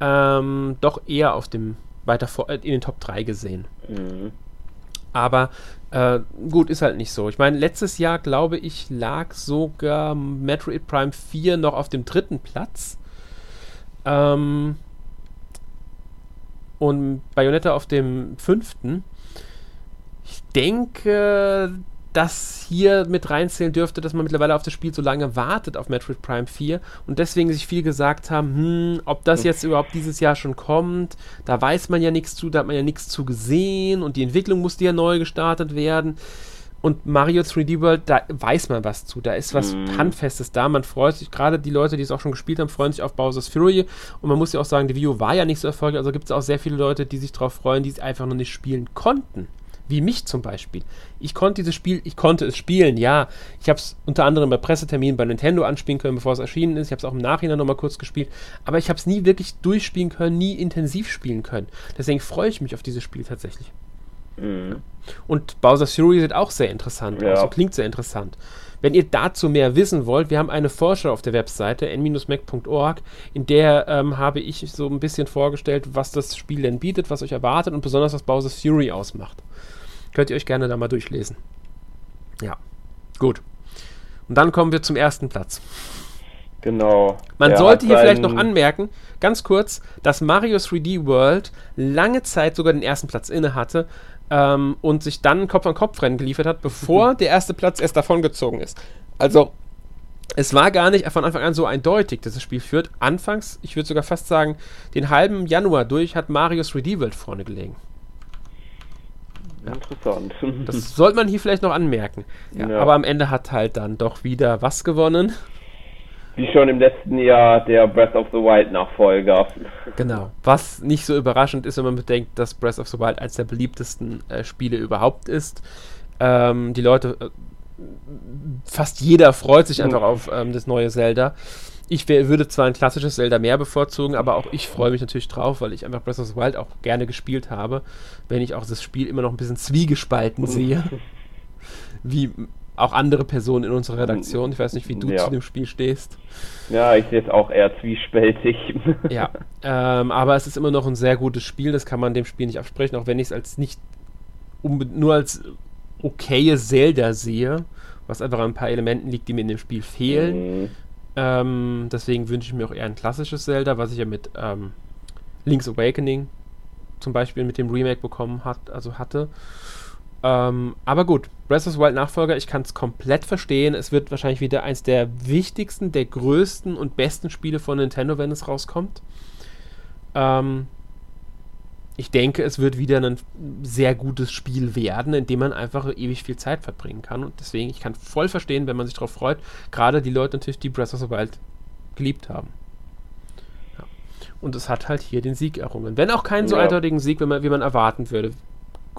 ähm, doch eher auf dem weiter vor, äh, in den Top 3 gesehen. Mhm. Aber äh, gut, ist halt nicht so. Ich meine, letztes Jahr, glaube ich, lag sogar Metroid Prime 4 noch auf dem dritten Platz. Ähm, und Bayonetta auf dem fünften. Ich denke, das hier mit reinzählen dürfte, dass man mittlerweile auf das Spiel so lange wartet auf Metroid Prime 4 und deswegen sich viel gesagt haben, hm, ob das jetzt überhaupt dieses Jahr schon kommt, da weiß man ja nichts zu, da hat man ja nichts zu gesehen und die Entwicklung musste ja neu gestartet werden. Und Mario 3D World, da weiß man was zu. Da ist was mm. Handfestes da. Man freut sich, gerade die Leute, die es auch schon gespielt haben, freuen sich auf Bowser's Fury. Und man muss ja auch sagen, die Video war ja nicht so erfolgreich. Also gibt es auch sehr viele Leute, die sich darauf freuen, die es einfach noch nicht spielen konnten wie mich zum Beispiel. Ich konnte dieses Spiel, ich konnte es spielen, ja. Ich habe es unter anderem bei Presseterminen bei Nintendo anspielen können, bevor es erschienen ist. Ich habe es auch im Nachhinein nochmal kurz gespielt. Aber ich habe es nie wirklich durchspielen können, nie intensiv spielen können. Deswegen freue ich mich auf dieses Spiel tatsächlich. Mhm. Und Bowser's Fury sieht auch sehr interessant ja. aus. So klingt sehr interessant. Wenn ihr dazu mehr wissen wollt, wir haben eine Vorschau auf der Webseite n-mac.org, in der ähm, habe ich so ein bisschen vorgestellt, was das Spiel denn bietet, was euch erwartet und besonders was Bowser's Fury ausmacht. Könnt ihr euch gerne da mal durchlesen. Ja, gut. Und dann kommen wir zum ersten Platz. Genau. Man Der sollte hier vielleicht noch anmerken, ganz kurz, dass Mario 3D World lange Zeit sogar den ersten Platz inne hatte ähm, und sich dann Kopf an Kopf Rennen geliefert hat, bevor der erste Platz erst davongezogen ist. Also es war gar nicht von Anfang an so eindeutig, dass das Spiel führt. Anfangs, ich würde sogar fast sagen, den halben Januar durch hat 3D World vorne gelegen. Interessant. Das sollte man hier vielleicht noch anmerken. Ja, ja. Aber am Ende hat halt dann doch wieder was gewonnen. Wie schon im letzten Jahr der Breath of the Wild Nachfolger. Genau. Was nicht so überraschend ist, wenn man bedenkt, dass Breath of the Wild eines der beliebtesten äh, Spiele überhaupt ist. Ähm, die Leute, äh, fast jeder freut sich einfach auf ähm, das neue Zelda. Ich wär, würde zwar ein klassisches Zelda mehr bevorzugen, aber auch ich freue mich natürlich drauf, weil ich einfach Breath of the Wild auch gerne gespielt habe, wenn ich auch das Spiel immer noch ein bisschen zwiegespalten sehe. wie auch andere Personen in unserer Redaktion. Ich weiß nicht, wie du ja. zu dem Spiel stehst. Ja, ich sehe es auch eher zwiespältig. ja, ähm, aber es ist immer noch ein sehr gutes Spiel, das kann man dem Spiel nicht absprechen, auch wenn ich es als nicht nur als okaye Zelda sehe, was einfach an ein paar Elementen liegt, die mir in dem Spiel fehlen. Mhm. Ähm, deswegen wünsche ich mir auch eher ein klassisches Zelda, was ich ja mit ähm, Link's Awakening zum Beispiel mit dem Remake bekommen hat, also hatte. Ähm, aber gut, Breath of the Wild Nachfolger, ich kann es komplett verstehen. Es wird wahrscheinlich wieder eins der wichtigsten, der größten und besten Spiele von Nintendo, wenn es rauskommt. Ähm, ich denke, es wird wieder ein sehr gutes Spiel werden, in dem man einfach ewig viel Zeit verbringen kann. Und deswegen, ich kann voll verstehen, wenn man sich darauf freut. Gerade die Leute natürlich, die Breath of the Wild geliebt haben. Ja. Und es hat halt hier den Sieg errungen. Wenn auch keinen so ja. eindeutigen Sieg, wie man, wie man erwarten würde.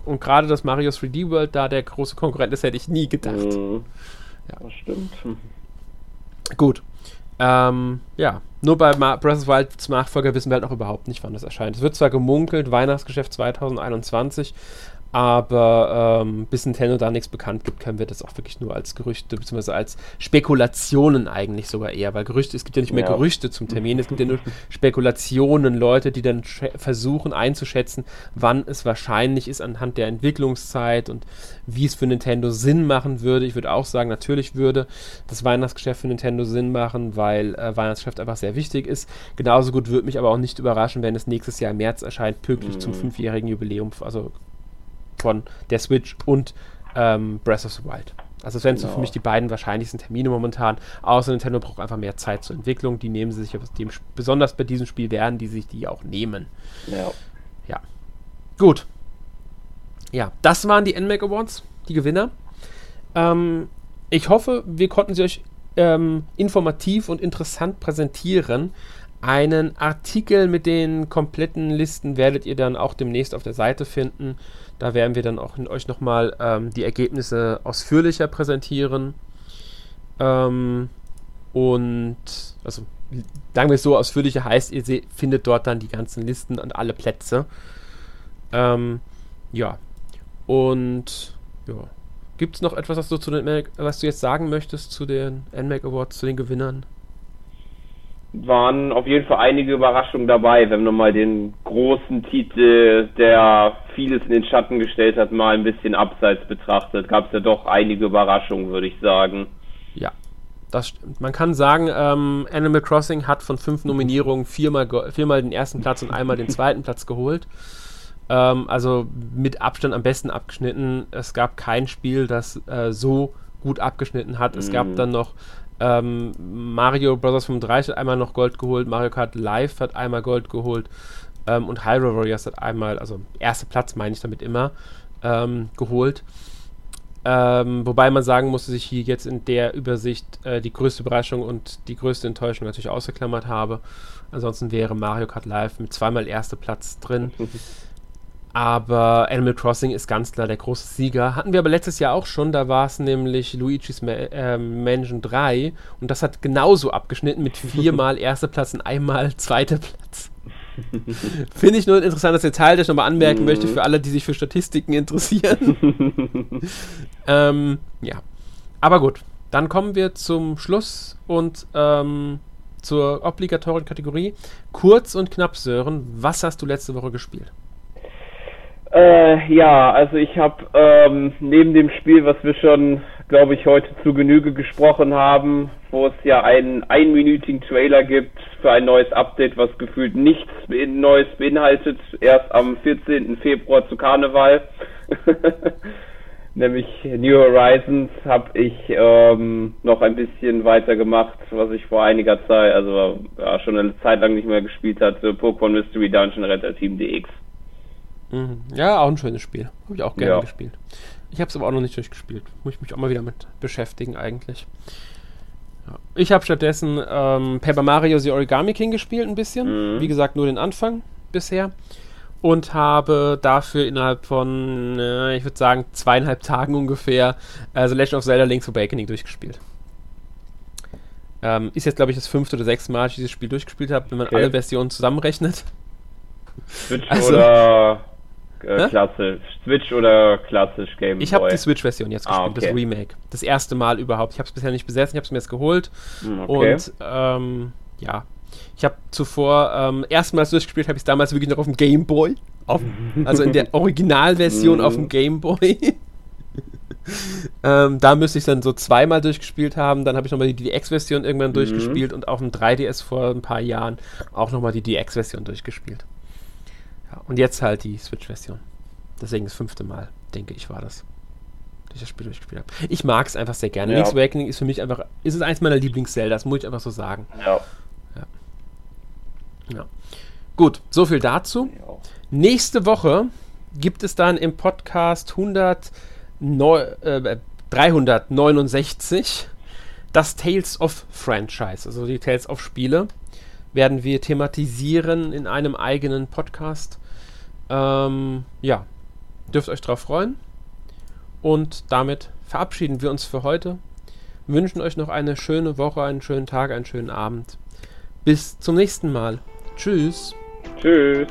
Und gerade, dass Mario 3D World da der große Konkurrent ist, hätte ich nie gedacht. Mhm. Ja. Das stimmt. Gut. Ähm, ja, nur bei Ma Breath of the Wild's Nachfolger wissen wir halt noch überhaupt nicht, wann das erscheint. Es wird zwar gemunkelt, Weihnachtsgeschäft 2021, aber ähm, bis Nintendo da nichts bekannt gibt, können wir das auch wirklich nur als Gerüchte bzw. als Spekulationen eigentlich sogar eher, weil Gerüchte, es gibt ja nicht mehr ja. Gerüchte zum Termin, es gibt ja nur Spekulationen, Leute, die dann versuchen einzuschätzen, wann es wahrscheinlich ist anhand der Entwicklungszeit und wie es für Nintendo Sinn machen würde. Ich würde auch sagen, natürlich würde das Weihnachtsgeschäft für Nintendo Sinn machen, weil äh, Weihnachtsgeschäft einfach sehr wichtig ist. Genauso gut würde mich aber auch nicht überraschen, wenn es nächstes Jahr im März erscheint, pünktlich mhm. zum fünfjährigen Jubiläum, also von der Switch und ähm, Breath of the Wild. Also das wären genau. so für mich die beiden wahrscheinlichsten Termine momentan. Außer Nintendo braucht einfach mehr Zeit zur Entwicklung. Die nehmen sie sich dem, besonders bei diesem Spiel werden die sich die auch nehmen. Ja. Ja. Gut. Ja, das waren die NMAC Awards, die Gewinner. Ähm, ich hoffe, wir konnten sie euch ähm, informativ und interessant präsentieren. Einen Artikel mit den kompletten Listen werdet ihr dann auch demnächst auf der Seite finden. Da werden wir dann auch euch nochmal ähm, die Ergebnisse ausführlicher präsentieren. Ähm, und also sagen wir es so, ausführlicher heißt, ihr seht, findet dort dann die ganzen Listen und alle Plätze. Ähm, ja. Und ja. Gibt es noch etwas, was du, zu den, was du jetzt sagen möchtest zu den NMAC Awards, zu den Gewinnern? Waren auf jeden Fall einige Überraschungen dabei, wenn man mal den großen Titel, der vieles in den Schatten gestellt hat, mal ein bisschen abseits betrachtet. Gab es ja doch einige Überraschungen, würde ich sagen. Ja, das stimmt. Man kann sagen, ähm, Animal Crossing hat von fünf Nominierungen viermal, viermal den ersten Platz und einmal den zweiten Platz geholt. Ähm, also mit Abstand am besten abgeschnitten. Es gab kein Spiel, das äh, so gut abgeschnitten hat. Es gab mhm. dann noch ähm, Mario Bros. 35 hat einmal noch Gold geholt, Mario Kart Live hat einmal Gold geholt ähm, und Hyrule Warriors hat einmal, also erster Platz meine ich damit immer, ähm, geholt. Ähm, wobei man sagen musste, sich hier jetzt in der Übersicht äh, die größte Überraschung und die größte Enttäuschung natürlich ausgeklammert habe. Ansonsten wäre Mario Kart Live mit zweimal erster Platz drin. Aber Animal Crossing ist ganz klar der große Sieger. Hatten wir aber letztes Jahr auch schon, da war es nämlich Luigi's Ma äh, Mansion 3 und das hat genauso abgeschnitten mit viermal erster Platz und einmal zweiter Platz. Finde ich nur ein interessantes Detail, das ich nochmal anmerken mhm. möchte für alle, die sich für Statistiken interessieren. ähm, ja. Aber gut, dann kommen wir zum Schluss und ähm, zur obligatorischen Kategorie. Kurz und knapp, Sören, was hast du letzte Woche gespielt? Äh, ja, also ich habe ähm, neben dem Spiel, was wir schon, glaube ich, heute zu Genüge gesprochen haben, wo es ja einen einminütigen Trailer gibt für ein neues Update, was gefühlt nichts Neues beinhaltet, erst am 14. Februar zu Karneval, nämlich New Horizons, habe ich ähm, noch ein bisschen weitergemacht, was ich vor einiger Zeit, also ja, schon eine Zeit lang nicht mehr gespielt hatte, Pokémon Mystery Dungeon Retter Team DX. Mhm. Ja, auch ein schönes Spiel. Habe ich auch gerne ja. gespielt. Ich habe es aber auch noch nicht durchgespielt. Muss ich mich auch mal wieder mit beschäftigen eigentlich. Ja. Ich habe stattdessen ähm, Paper Mario The Origami King gespielt ein bisschen. Mhm. Wie gesagt, nur den Anfang bisher. Und habe dafür innerhalb von, äh, ich würde sagen, zweieinhalb Tagen ungefähr äh, The Legend of Zelda Link's Awakening durchgespielt. Ähm, ist jetzt, glaube ich, das fünfte oder sechste Mal, dass ich dieses Spiel durchgespielt habe, wenn man okay. alle Versionen zusammenrechnet. Switch also, oder äh, klassisch, Switch oder klassisch Game Ich habe die Switch-Version jetzt ah, gespielt, ah, okay. das Remake. Das erste Mal überhaupt. Ich habe es bisher nicht besessen, ich habe es mir jetzt geholt. Hm, okay. Und ähm, ja, ich habe zuvor ähm, erstmals durchgespielt, habe ich es damals wirklich noch auf dem Game Boy. Auf, also in der Originalversion auf dem Game Boy. ähm, da müsste ich es dann so zweimal durchgespielt haben. Dann habe ich nochmal die DX-Version irgendwann mhm. durchgespielt und auf dem 3DS vor ein paar Jahren auch nochmal die DX-Version durchgespielt. Ja, und jetzt halt die Switch-Version. Deswegen das fünfte Mal, denke ich, war das. Dass ich das Spiel durchgespielt habe. Ich mag es einfach sehr gerne. Ja. Link's Awakening ist für mich einfach, ist es eins meiner Lieblings-Zelda, das muss ich einfach so sagen. Ja. Ja. ja. Gut, so viel dazu. Ja. Nächste Woche gibt es dann im Podcast 100, äh, 369 das Tales of Franchise, also die Tales of Spiele, werden wir thematisieren in einem eigenen Podcast. Ähm, ja, dürft euch drauf freuen. Und damit verabschieden wir uns für heute. Wünschen euch noch eine schöne Woche, einen schönen Tag, einen schönen Abend. Bis zum nächsten Mal. Tschüss. Tschüss.